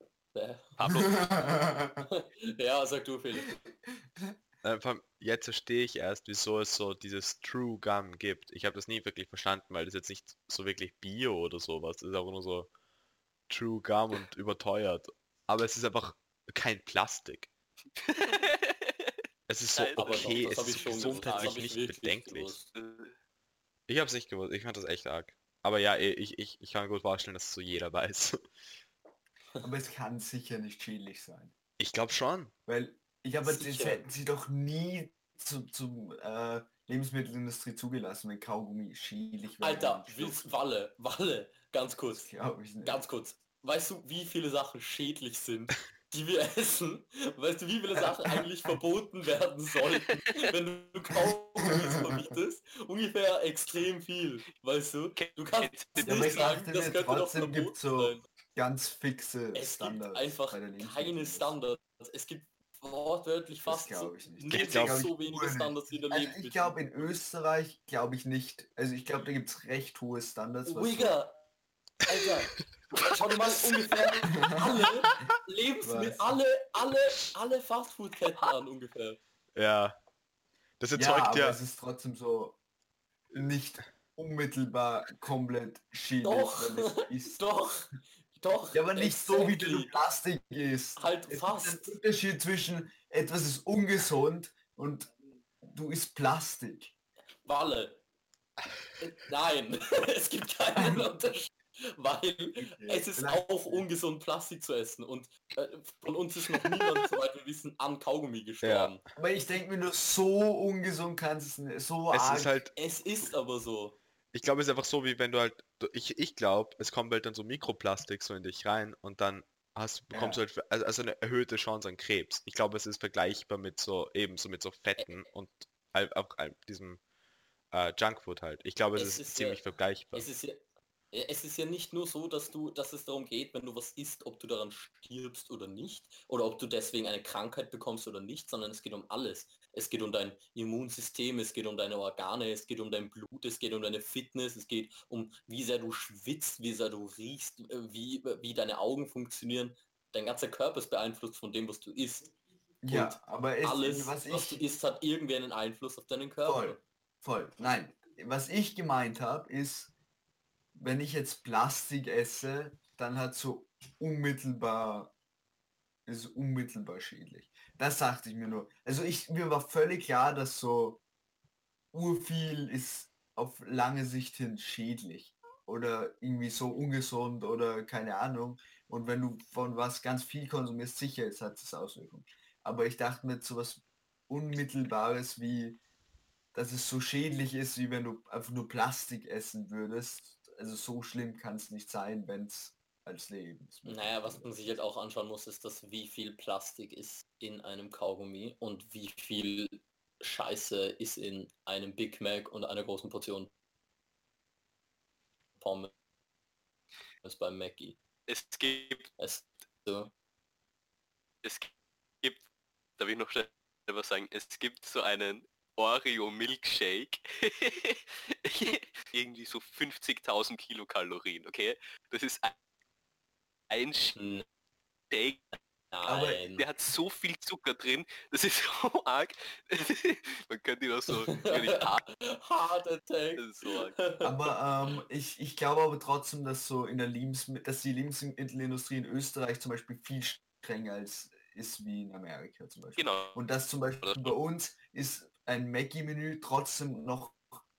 Speaker 2: Pablo?
Speaker 1: ja, sag du, Felix.
Speaker 3: Äh, vor allem jetzt verstehe ich erst, wieso es so dieses True Gum gibt. Ich habe das nie wirklich verstanden, weil das jetzt nicht so wirklich Bio oder sowas. Das ist auch nur so True Gum und überteuert. Aber es ist einfach kein Plastik. Es ist so
Speaker 2: Nein.
Speaker 1: Aber
Speaker 3: okay,
Speaker 1: doch,
Speaker 3: es
Speaker 1: das
Speaker 3: ist.
Speaker 1: Das
Speaker 3: gesundheitlich
Speaker 1: ich
Speaker 3: nicht bedenklich.
Speaker 1: gewusst.
Speaker 3: Ich habe es nicht gewusst, ich fand das echt arg. Aber ja, ich, ich, ich kann mir gut vorstellen, dass es so jeder weiß.
Speaker 4: aber es kann sicher nicht schädlich sein.
Speaker 3: Ich glaube schon.
Speaker 4: Weil ich habe jetzt
Speaker 1: Sicher.
Speaker 4: hätten sie doch nie zu, zum äh, Lebensmittelindustrie zugelassen, wenn Kaugummi schädlich wäre.
Speaker 1: Alter, willst, Walle, Walle, ganz kurz,
Speaker 4: glaube ich nicht.
Speaker 1: ganz kurz. Weißt du, wie viele Sachen schädlich sind, die wir essen? Weißt du, wie viele Sachen eigentlich verboten werden sollten, wenn du Kaugummis verbietest? Ungefähr extrem viel, weißt du? Du kannst
Speaker 2: Ja,
Speaker 1: nicht
Speaker 4: ich
Speaker 1: sagen, das könnte doch verboten
Speaker 4: so
Speaker 1: sein.
Speaker 4: ganz fixe
Speaker 1: Es
Speaker 4: Standards.
Speaker 1: gibt einfach keine. Standards. Es gibt wortwörtlich fast
Speaker 4: ich nicht.
Speaker 1: nicht
Speaker 3: Ich
Speaker 1: so wenige. Standards wie der
Speaker 4: Also ich glaube in Österreich glaube ich nicht. Also ich glaube da gibt es recht hohe Standards.
Speaker 1: Wigger! Alter! Schau dir mal ungefähr alle Lebensmittel, alle, alle, alle Fastfood-Ketten an ungefähr.
Speaker 3: Ja. Das
Speaker 4: Ja,
Speaker 3: erzeugt
Speaker 4: aber
Speaker 3: ja.
Speaker 4: es ist trotzdem so nicht unmittelbar komplett schädlich,
Speaker 1: Doch,
Speaker 4: ist.
Speaker 1: Doch, doch.
Speaker 4: Ja, aber nicht so, wie
Speaker 1: exactly.
Speaker 4: du Plastik isst.
Speaker 1: Halt
Speaker 4: Es
Speaker 1: fast.
Speaker 4: einen Unterschied zwischen etwas ist ungesund und du isst Plastik.
Speaker 1: Walle. Äh, Nein, es gibt keinen Unterschied. Weil es ist
Speaker 4: vielleicht-
Speaker 1: auch ungesund, Plastik zu essen. Und äh, von uns ist noch niemand, soweit wir wissen, an Kaugummi gestorben.
Speaker 4: Aber ich denke mir nur, so ungesund kannst es nicht. So
Speaker 3: Es
Speaker 4: arg.
Speaker 3: ist halt,
Speaker 1: Es ist aber so.
Speaker 3: ich glaube, es ist einfach so, wie wenn du halt, ich, ich glaube, es kommt halt dann so Mikroplastik so in dich rein und dann hast, bekommst
Speaker 4: Ja.
Speaker 3: du halt also, also eine erhöhte Chance an Krebs. Ich glaube, es ist vergleichbar mit so, eben so mit so Fetten und halt auch halt diesem äh, Junkfood halt. Ich glaube, es,
Speaker 1: Es
Speaker 3: ist,
Speaker 1: ist ja-
Speaker 3: ziemlich vergleichbar.
Speaker 1: Es ist ja, ja, es ist ja nicht nur so, dass du, dass es darum geht, wenn du was isst, ob du daran stirbst oder nicht, oder ob du deswegen eine Krankheit bekommst oder nicht, sondern es geht um alles. Es geht um dein Immunsystem, es geht um deine Organe, es geht um dein Blut, es geht um deine Fitness, es geht um wie sehr du schwitzt, wie sehr du riechst, äh, wie, wie deine Augen funktionieren. Dein ganzer Körper ist beeinflusst von dem, was du isst.
Speaker 4: ja,
Speaker 1: und
Speaker 4: aber es,
Speaker 1: Alles,
Speaker 4: was
Speaker 1: was, du
Speaker 4: ich
Speaker 1: isst, hat irgendwie einen Einfluss auf deinen Körper.
Speaker 4: voll, voll. Nein, was ich gemeint habe, ist, wenn ich jetzt Plastik esse, dann hat so unmittelbar ist unmittelbar schädlich. Das sagte ich mir nur. Also ich mir war völlig klar, dass so urviel ist auf lange Sicht hin schädlich oder irgendwie so ungesund oder keine Ahnung. Und wenn du von was ganz viel konsumierst, sicher ist, hat es Auswirkungen. Aber ich dachte mir so was Unmittelbares wie, dass es so schädlich ist, wie wenn du einfach nur Plastik essen würdest. Also so schlimm kann es nicht sein, wenn es als Lebensmittel.
Speaker 1: Naja, was man sich halt auch anschauen muss, ist, dass wie viel Plastik ist in einem Kaugummi und wie viel Scheiße ist in einem Big Mac und einer großen Portion Pommes beim Mackie.
Speaker 2: Es gibt,
Speaker 1: Es, so,
Speaker 2: es gibt, darf ich noch schnell was sagen, es gibt so einen Oreo Milkshake, irgendwie so 50.000 Kilokalorien, okay? Das ist ein- Shake,
Speaker 4: Aber
Speaker 2: der hat so viel Zucker drin, das ist so arg, man könnte ihn auch so, hart,
Speaker 1: Heart Attack.
Speaker 2: so.
Speaker 4: Aber ähm, ich, ich glaube aber trotzdem, dass so in der Lebensmittel, dass die Lebensmittelindustrie in Österreich zum Beispiel viel strenger als ist wie in Amerika zum Beispiel.
Speaker 2: Genau.
Speaker 4: Und das zum Beispiel bei uns ist ein Maggi-Menü trotzdem noch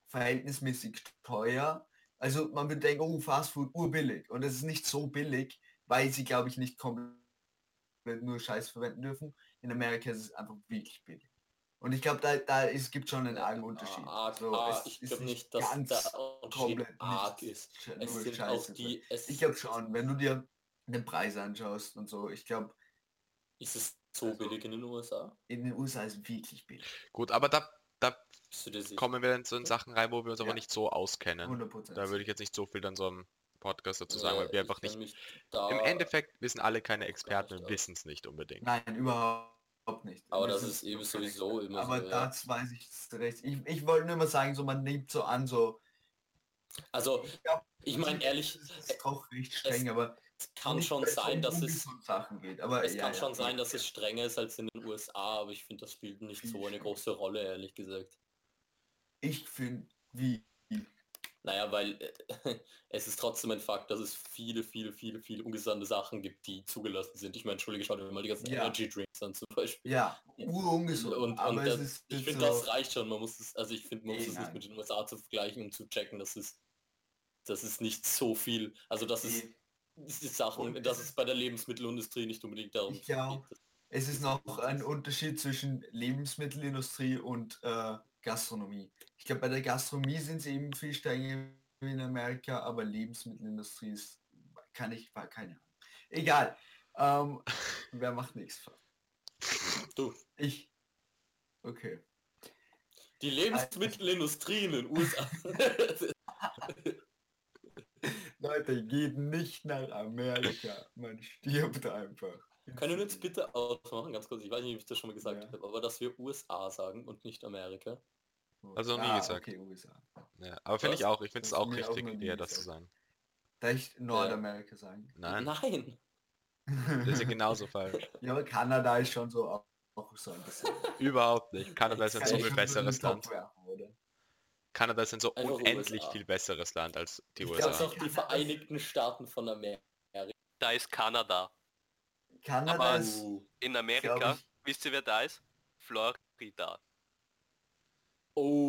Speaker 4: verhältnismäßig teuer. Also man würde denken, oh, Fastfood urbillig. Und es ist nicht so billig, weil sie, glaube ich, nicht komplett nur Scheiß verwenden dürfen. In Amerika ist es einfach wirklich billig. Und ich glaube, da, da ist, gibt schon einen argen Unterschied.
Speaker 1: Arg,
Speaker 4: So,
Speaker 1: arg.
Speaker 4: es
Speaker 1: ich glaube
Speaker 4: nicht
Speaker 1: dass
Speaker 4: ganz
Speaker 1: der
Speaker 4: komplett
Speaker 1: arg ist. Es sind auch die, es
Speaker 4: Ich glaube schon, wenn du dir den Preis anschaust und so, ich glaube,
Speaker 1: ist es so billig in den USA.
Speaker 4: in den USA ist es wirklich billig.
Speaker 3: Gut, aber da, da kommen wir dann so in Sachen rein, wo wir uns aber
Speaker 4: Ja.
Speaker 3: nicht so auskennen.
Speaker 4: 100%.
Speaker 3: Da würde ich jetzt nicht so viel dann so im Podcast dazu sagen, weil
Speaker 1: Ja,
Speaker 3: wir
Speaker 1: ich
Speaker 3: einfach nicht. Im Endeffekt, wir sind alle keine Experten und wissen es nicht unbedingt.
Speaker 4: Nein, überhaupt nicht.
Speaker 1: Aber
Speaker 4: Wir
Speaker 1: das
Speaker 4: sind
Speaker 1: ist eben sowieso immer
Speaker 4: Aber
Speaker 1: so, ja.
Speaker 4: das weiß ich recht. Ich, ich wollte nur mal sagen, so man nimmt so an, so.
Speaker 1: Also,
Speaker 4: Ich,
Speaker 1: ich meine ehrlich,
Speaker 4: es ist auch recht streng, aber
Speaker 1: es kann schon sein, dass es
Speaker 4: Sachen geht. Aber
Speaker 1: Es
Speaker 4: ja,
Speaker 1: kann
Speaker 4: ja,
Speaker 1: schon
Speaker 4: ja.
Speaker 1: sein, dass es strenger ist als in den USA, aber ich finde, das spielt nicht so eine große Rolle, ehrlich gesagt.
Speaker 4: Ich finde, wie
Speaker 1: Naja, weil äh, es ist trotzdem ein Fakt, dass es viele, viele, viele, viele ungesunde Sachen gibt, die zugelassen sind. Ich meine, entschuldige, schau dir mal die ganzen
Speaker 4: Ja.
Speaker 1: Energy Drinks an zum Beispiel.
Speaker 4: Ja, urungesund.
Speaker 1: Und,
Speaker 4: aber
Speaker 1: und
Speaker 4: es
Speaker 1: das,
Speaker 4: ist
Speaker 1: ich finde,
Speaker 4: so,
Speaker 1: das reicht schon. Man muss es, also ich finde, man muss es nicht mit den USA zu vergleichen, um zu checken, dass es, das ist nicht so viel. Also das ist,
Speaker 4: eh,
Speaker 1: das ist Sachen,
Speaker 4: Und
Speaker 1: dass
Speaker 4: es
Speaker 1: bei der Lebensmittelindustrie nicht unbedingt darum geht.
Speaker 4: es ist noch ein Unterschied zwischen Lebensmittelindustrie und äh, Gastronomie. Ich glaube, bei der Gastronomie sind sie eben viel strenger wie in Amerika, aber Lebensmittelindustrie ist, kann ich, war keine Ahnung. Egal. Ähm, wer macht nichts?
Speaker 1: Du,
Speaker 4: Ich. Okay.
Speaker 1: die Lebensmittelindustrie in den USA.
Speaker 4: Leute, geht nicht nach Amerika. Man stirbt einfach.
Speaker 1: Können wir jetzt bitte ausmachen, ganz kurz, ich weiß nicht, ob ich das schon mal gesagt
Speaker 4: Ja.
Speaker 1: habe, aber dass wir USA sagen und nicht Amerika.
Speaker 3: Also nie
Speaker 4: Ah,
Speaker 3: gesagt.
Speaker 4: Okay, USA.
Speaker 3: Ja, aber finde ich auch, ich finde es auch
Speaker 4: auch
Speaker 3: richtig,
Speaker 4: nie
Speaker 3: eher das zu sagen.
Speaker 4: Darf ich Nordamerika sagen?
Speaker 3: Nein,
Speaker 1: Nein.
Speaker 3: das ist ja genauso falsch.
Speaker 4: ja, aber Kanada ist schon so auch, auch so ein bisschen.
Speaker 3: Überhaupt nicht. Kanada ist ein so viel besseres Land.
Speaker 4: werfen?
Speaker 3: Kanada ist ein so
Speaker 1: Einfach
Speaker 3: unendlich
Speaker 1: USA.
Speaker 3: viel besseres Land als die
Speaker 4: Ich
Speaker 1: Das
Speaker 3: USA.
Speaker 1: auch die Vereinigten Staaten von Amerika.
Speaker 2: Da ist Kanada.
Speaker 4: Kanada
Speaker 2: Aber-
Speaker 4: ist.
Speaker 2: In Amerika,
Speaker 4: ich-
Speaker 2: wisst ihr wer da ist? Florida.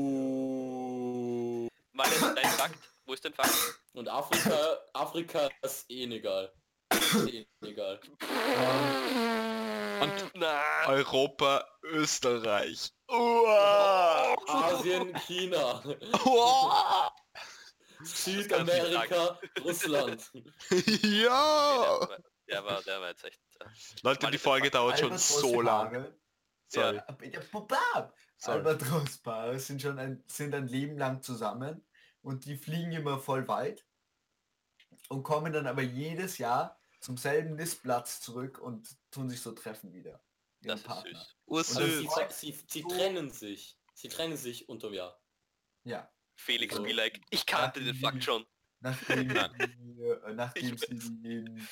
Speaker 1: Oh.
Speaker 2: Mal dein Fakt. Wo ist dein Fakt?
Speaker 1: Und Afrika, Afrika ist eh egal. Ist eh egal.
Speaker 3: Und Europa, Österreich. Uah!
Speaker 1: Asien, China,
Speaker 3: Uah!
Speaker 1: Südamerika, Russland.
Speaker 3: ja!
Speaker 2: der, war, der, war, der war jetzt echt. äh,
Speaker 3: Leute, die Folge dauert schon so lang.
Speaker 4: Albatrosse-Paare-
Speaker 3: Sorry.
Speaker 4: Ja!
Speaker 3: Sorry.
Speaker 4: Albatrosspaare sind schon ein, sind ein Leben lang zusammen und die fliegen immer voll weit und kommen dann aber jedes Jahr zum selben Nistplatz zurück und tun sich so treffen wieder.
Speaker 2: Das ist
Speaker 4: Partner.
Speaker 2: süß.
Speaker 1: Also sie, sie, sie trennen sich. Sie trennen sich unterm Jahr.
Speaker 4: Ja.
Speaker 2: Felix
Speaker 1: So.
Speaker 2: be like, ich kannte den Fakt schon.
Speaker 4: Nachdem, äh, nachdem sie den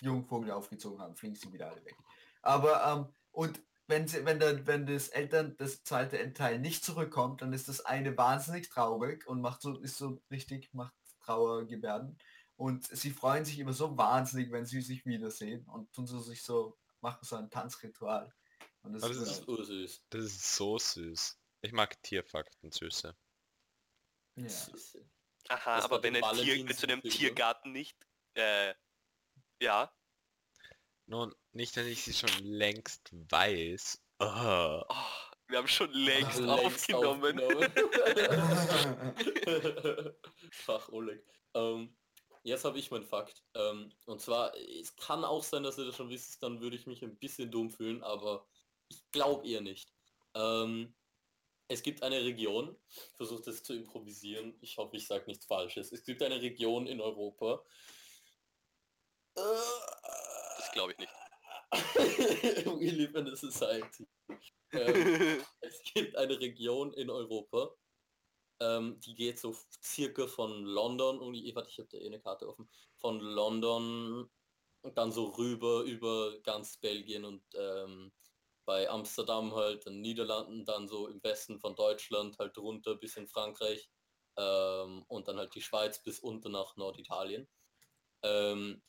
Speaker 4: Jungvogel aufgezogen haben, fliegen sie wieder alle weg. Aber ähm, und wenn sie, wenn der, wenn das Eltern das zweite Teil nicht zurückkommt, dann ist das eine wahnsinnig traurig und macht so, ist so richtig, macht Trauergebärden. Und sie freuen sich immer so wahnsinnig, wenn sie sich wiedersehen und tun so sich so, machen so ein Tanzritual. Und das,
Speaker 3: Aber das
Speaker 4: ist,
Speaker 1: ist ursüß.
Speaker 3: Das ist so süß. Ich mag Tierfakten, Süße.
Speaker 4: ja.
Speaker 1: Süß.
Speaker 2: Aha,
Speaker 1: Das
Speaker 2: aber wenn
Speaker 1: der
Speaker 2: ein Tier zu einem? Tiergarten nicht, äh, ja,
Speaker 3: Nun, nicht, dass ich sie schon längst weiß. Ah.
Speaker 2: oh, wir haben schon längst
Speaker 1: Längst
Speaker 2: aufgenommen.
Speaker 1: aufgenommen. Fach Oleg. Ähm, jetzt habe ich meinen Fakt. Ähm, und zwar, es kann auch sein, dass ihr das schon wisst, dann würde ich mich ein bisschen dumm fühlen, aber ich glaube eher nicht. Ähm, es gibt eine Region, ich versuche das zu improvisieren, ich hoffe, ich sage nichts Falsches. Es gibt eine Region in Europa.
Speaker 2: Das glaube ich nicht.
Speaker 1: We live in a society. Ähm, es gibt eine Region in Europa, ähm, die geht so circa von London, und ich, warte, ich habe da eh eine Karte offen, von London und dann so rüber über ganz Belgien und ähm, bei Amsterdam halt, in Niederlanden, dann so im Westen von Deutschland halt runter bis in Frankreich ähm, und dann halt die Schweiz bis unter nach Norditalien. Ähm,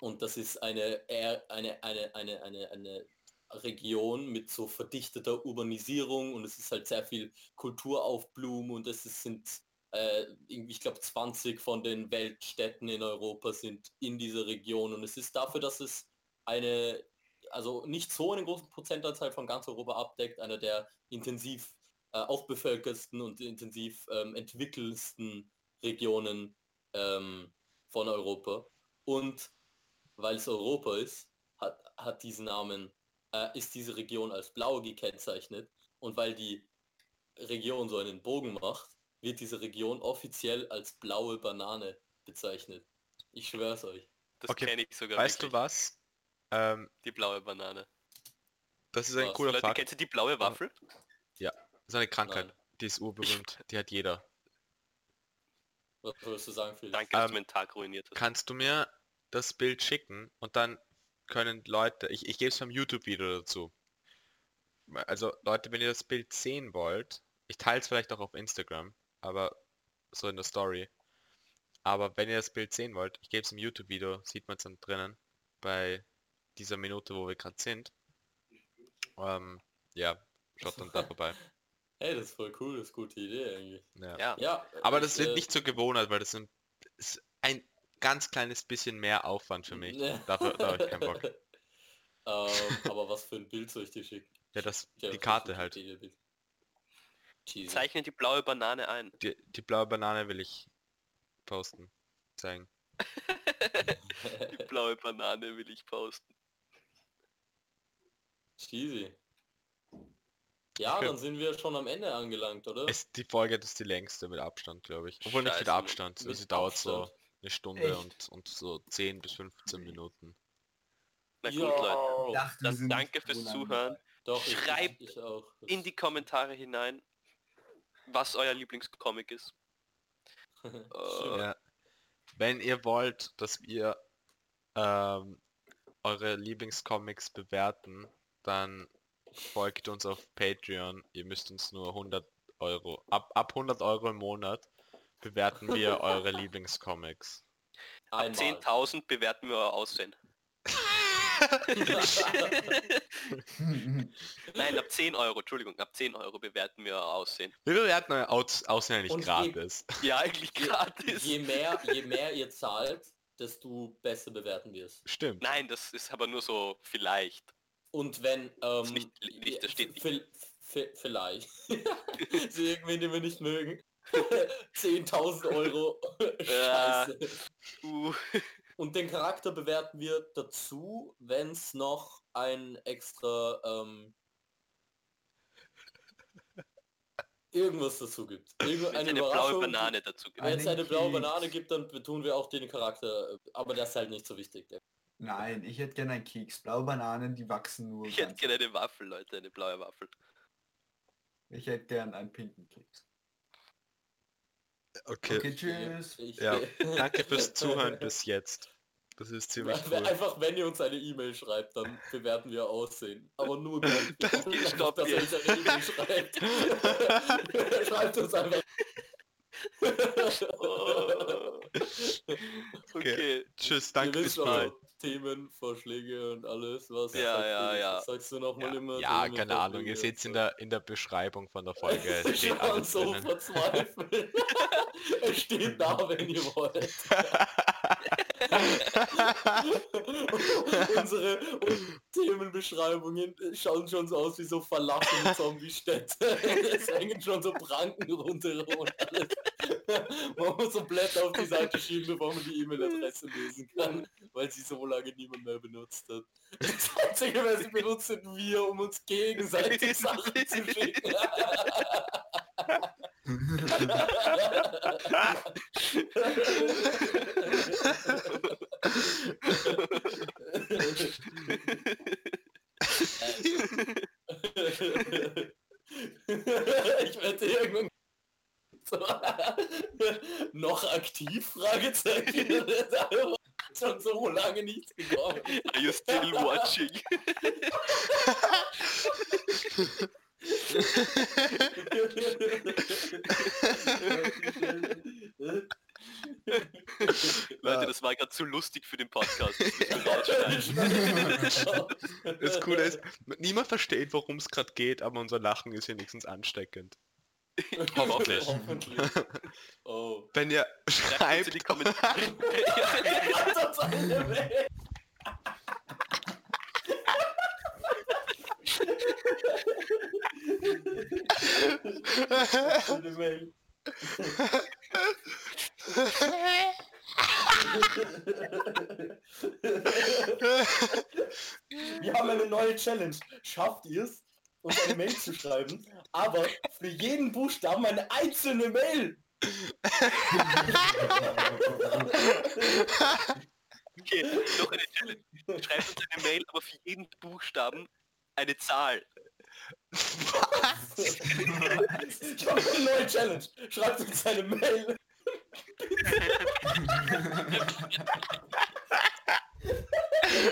Speaker 1: und das ist eine, eine, eine, eine, eine, eine Region mit so verdichteter Urbanisierung und es ist halt sehr viel Kulturaufblumen und es ist, sind äh, ich glaube 20 von den Weltstädten in Europa sind in dieser Region und es ist dafür, dass es eine, also nicht so einen großen Prozentanteil von ganz Europa abdeckt, einer der intensiv äh, aufbevölkertsten und intensiv ähm, entwickelsten Regionen ähm, von Europa. Und weil es Europa ist, hat, hat diesen Namen, äh, ist diese Region als blau gekennzeichnet. Und weil die Region so einen Bogen macht, wird diese Region offiziell als blaue Banane bezeichnet. Ich schwör's euch.
Speaker 2: Das
Speaker 3: Okay,
Speaker 2: kenne ich sogar
Speaker 3: Weißt du
Speaker 2: wirklich.
Speaker 3: was? Ähm,
Speaker 2: Die blaue Banane.
Speaker 3: das ist ein
Speaker 1: Was?
Speaker 3: cooler
Speaker 2: Leute,
Speaker 3: Fakt.
Speaker 2: kennst du die blaue Waffel?
Speaker 3: Das ist eine Krankheit.
Speaker 1: Nein.
Speaker 3: Die ist urberühmt. Die hat jeder.
Speaker 1: Was würdest du sagen, Felix?
Speaker 2: Danke, dass
Speaker 3: Ähm,
Speaker 2: du meinen Tag ruiniert hast.
Speaker 3: Kannst du mir das Bild schicken und dann können Leute, ich, ich gebe es beim YouTube-Video dazu. Also Leute, wenn ihr das Bild sehen wollt, ich teile es vielleicht auch auf Instagram, aber so in der Story. Aber wenn ihr das Bild sehen wollt, ich gebe es im YouTube-Video, sieht man es dann drinnen, bei dieser Minute, wo wir gerade sind. Ähm, ja, schaut dann da vorbei.
Speaker 1: Hey, das ist voll cool, das ist eine gute Idee eigentlich.
Speaker 3: Ja.
Speaker 2: Ja.
Speaker 1: Ja,
Speaker 3: Aber
Speaker 1: ich,
Speaker 3: das wird
Speaker 1: äh,
Speaker 3: nicht zur Gewohnheit, weil das sind, ist ein ganz kleines bisschen mehr Aufwand für mich. Dafür, da habe ich keinen Bock.
Speaker 1: ähm, aber was für ein Bild soll ich dir schicken?
Speaker 3: Ja, das,
Speaker 1: Ja,
Speaker 3: die Karte
Speaker 1: ist
Speaker 3: halt.
Speaker 1: Jesus.
Speaker 2: Zeichne die blaue Banane ein.
Speaker 3: Die, die blaue Banane will ich posten. Zeigen.
Speaker 2: Die blaue Banane will ich posten.
Speaker 1: Cheesy. Ja, dann sind wir schon am Ende angelangt, oder?
Speaker 3: Es, die Folge das ist die längste mit Abstand, glaube ich. Obwohl nicht mit
Speaker 2: Scheiße,
Speaker 3: Abstand.
Speaker 1: mit
Speaker 3: Also sie dauert
Speaker 1: Abstand.
Speaker 3: so eine Stunde
Speaker 4: Echt?
Speaker 3: und, und so 10 bis 15 Minuten.
Speaker 2: Na gut,
Speaker 1: Ja.
Speaker 2: Leute.
Speaker 4: Dachte,
Speaker 2: Dann danke fürs
Speaker 4: so
Speaker 2: Zuhören.
Speaker 1: Doch,
Speaker 2: schreibt
Speaker 1: ich, ich auch.
Speaker 2: In die Kommentare hinein, was euer Lieblingscomic ist. Äh,
Speaker 3: Ja. Wenn ihr wollt, dass wir ähm, eure Lieblingscomics bewerten, dann folgt uns auf Patreon. Ihr müsst uns nur 100 Euro, ab, ab 100 Euro im Monat bewerten wir eure Lieblingscomics.
Speaker 2: ab
Speaker 1: Einmal.
Speaker 2: 10.000 bewerten wir euer Aussehen. Nein, ab 10 Euro, Entschuldigung, ab 10 Euro bewerten wir euer Aussehen.
Speaker 3: Wir bewerten euer Aus Aussehen eigentlich
Speaker 1: Und
Speaker 3: gratis.
Speaker 2: Ja, eigentlich
Speaker 1: Je,
Speaker 2: gratis.
Speaker 1: je, mehr, je mehr ihr zahlt, desto besser bewerten wir es.
Speaker 3: Stimmt.
Speaker 2: Nein, das ist aber nur so vielleicht.
Speaker 1: Und wenn... Ähm,
Speaker 2: nicht- nicht, das steht nicht.
Speaker 1: vi- vi- Vielleicht. Sie irgendwie, den wir nicht mögen. 10.000 Euro.
Speaker 2: Ja.
Speaker 1: Scheiße.
Speaker 2: Uh,
Speaker 1: Und den Charakter bewerten wir dazu, wenn es noch ein extra ähm, irgendwas dazu gibt. Irgend,
Speaker 2: wenn
Speaker 1: eine
Speaker 2: es eine blaue. Banane dazu gibt.
Speaker 1: Wenn es eine blaue. Banane gibt, dann betun wir auch den Charakter, aber das ist halt nicht so wichtig.
Speaker 4: Nein, ich hätte gerne einen Keks. Blaue Bananen, die wachsen nur.
Speaker 2: Ich hätte gerne eine Waffel, Leute, eine blaue Waffel.
Speaker 4: Ich hätte gern einen pinken Keks.
Speaker 3: Okay.
Speaker 4: Okay, tschüss.
Speaker 1: Ich,
Speaker 3: Ja, danke fürs Zuhören bis jetzt. Das ist ziemlich cool.
Speaker 1: Einfach wenn ihr uns eine E-Mail schreibt, dann bewerten wir Aussehen. Aber nur dann. Einfach,
Speaker 2: Stopp
Speaker 1: dass ihr uns eine E-Mail schreibt. schreibt uns einfach.
Speaker 2: Oh. Okay.
Speaker 3: Tschüss, danke fürs
Speaker 1: wisst
Speaker 3: Zuhören.
Speaker 1: auch Themen, Vorschläge und alles, was.
Speaker 2: Ja,
Speaker 1: sagt
Speaker 2: ja,
Speaker 1: ihr?
Speaker 2: ja.
Speaker 1: Sagst du nochmal
Speaker 3: Ja,
Speaker 1: immer?
Speaker 3: ja keine Ahnung. Ihr seht in
Speaker 1: und
Speaker 3: der, in der Beschreibung von der Folge. Es steht alles
Speaker 1: so
Speaker 3: drinnen.
Speaker 1: verzweifelt. es steht da, wenn ihr wollt. Unsere Themenbeschreibungen schauen schon so aus wie so verlassene Zombie-Städte. es hängen schon so Pranken rundherum und alles. Man muss so Blätter auf die Seite schieben, bevor man die E-Mail-Adresse lesen kann, weil sie so lange niemand mehr benutzt hat. Das Einzige, was sie benutzt, sind wir, um uns gegenseitig Sachen zu schicken. ich werde irgendwann noch aktiv Fragezeichen schon so lange nichts gekommen.
Speaker 2: Are you still watching? Leute, das war gerade zu lustig für den Podcast. Das.
Speaker 3: Das Coole ist, niemand versteht, worum es gerade geht, aber unser Lachen ist wenigstens ansteckend. Hoffentlich.
Speaker 1: Hoffentlich. Oh.
Speaker 3: Wenn ihr
Speaker 2: Schreibt die Kommentare.
Speaker 1: Wir haben eine neue Challenge. Schafft ihr es, uns eine Mail zu schreiben, aber für jeden Buchstaben eine einzelne Mail.
Speaker 2: Okay, noch eine Challenge. Schreibt uns eine Mail, aber für jeden Buchstaben eine Zahl.
Speaker 1: Ich habe eine neue Challenge. Schreibt uns eine Mail.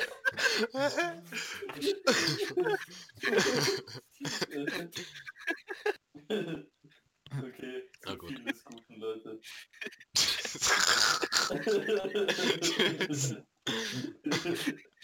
Speaker 1: okay,
Speaker 3: Na gut.
Speaker 1: viel des Guten, Leute.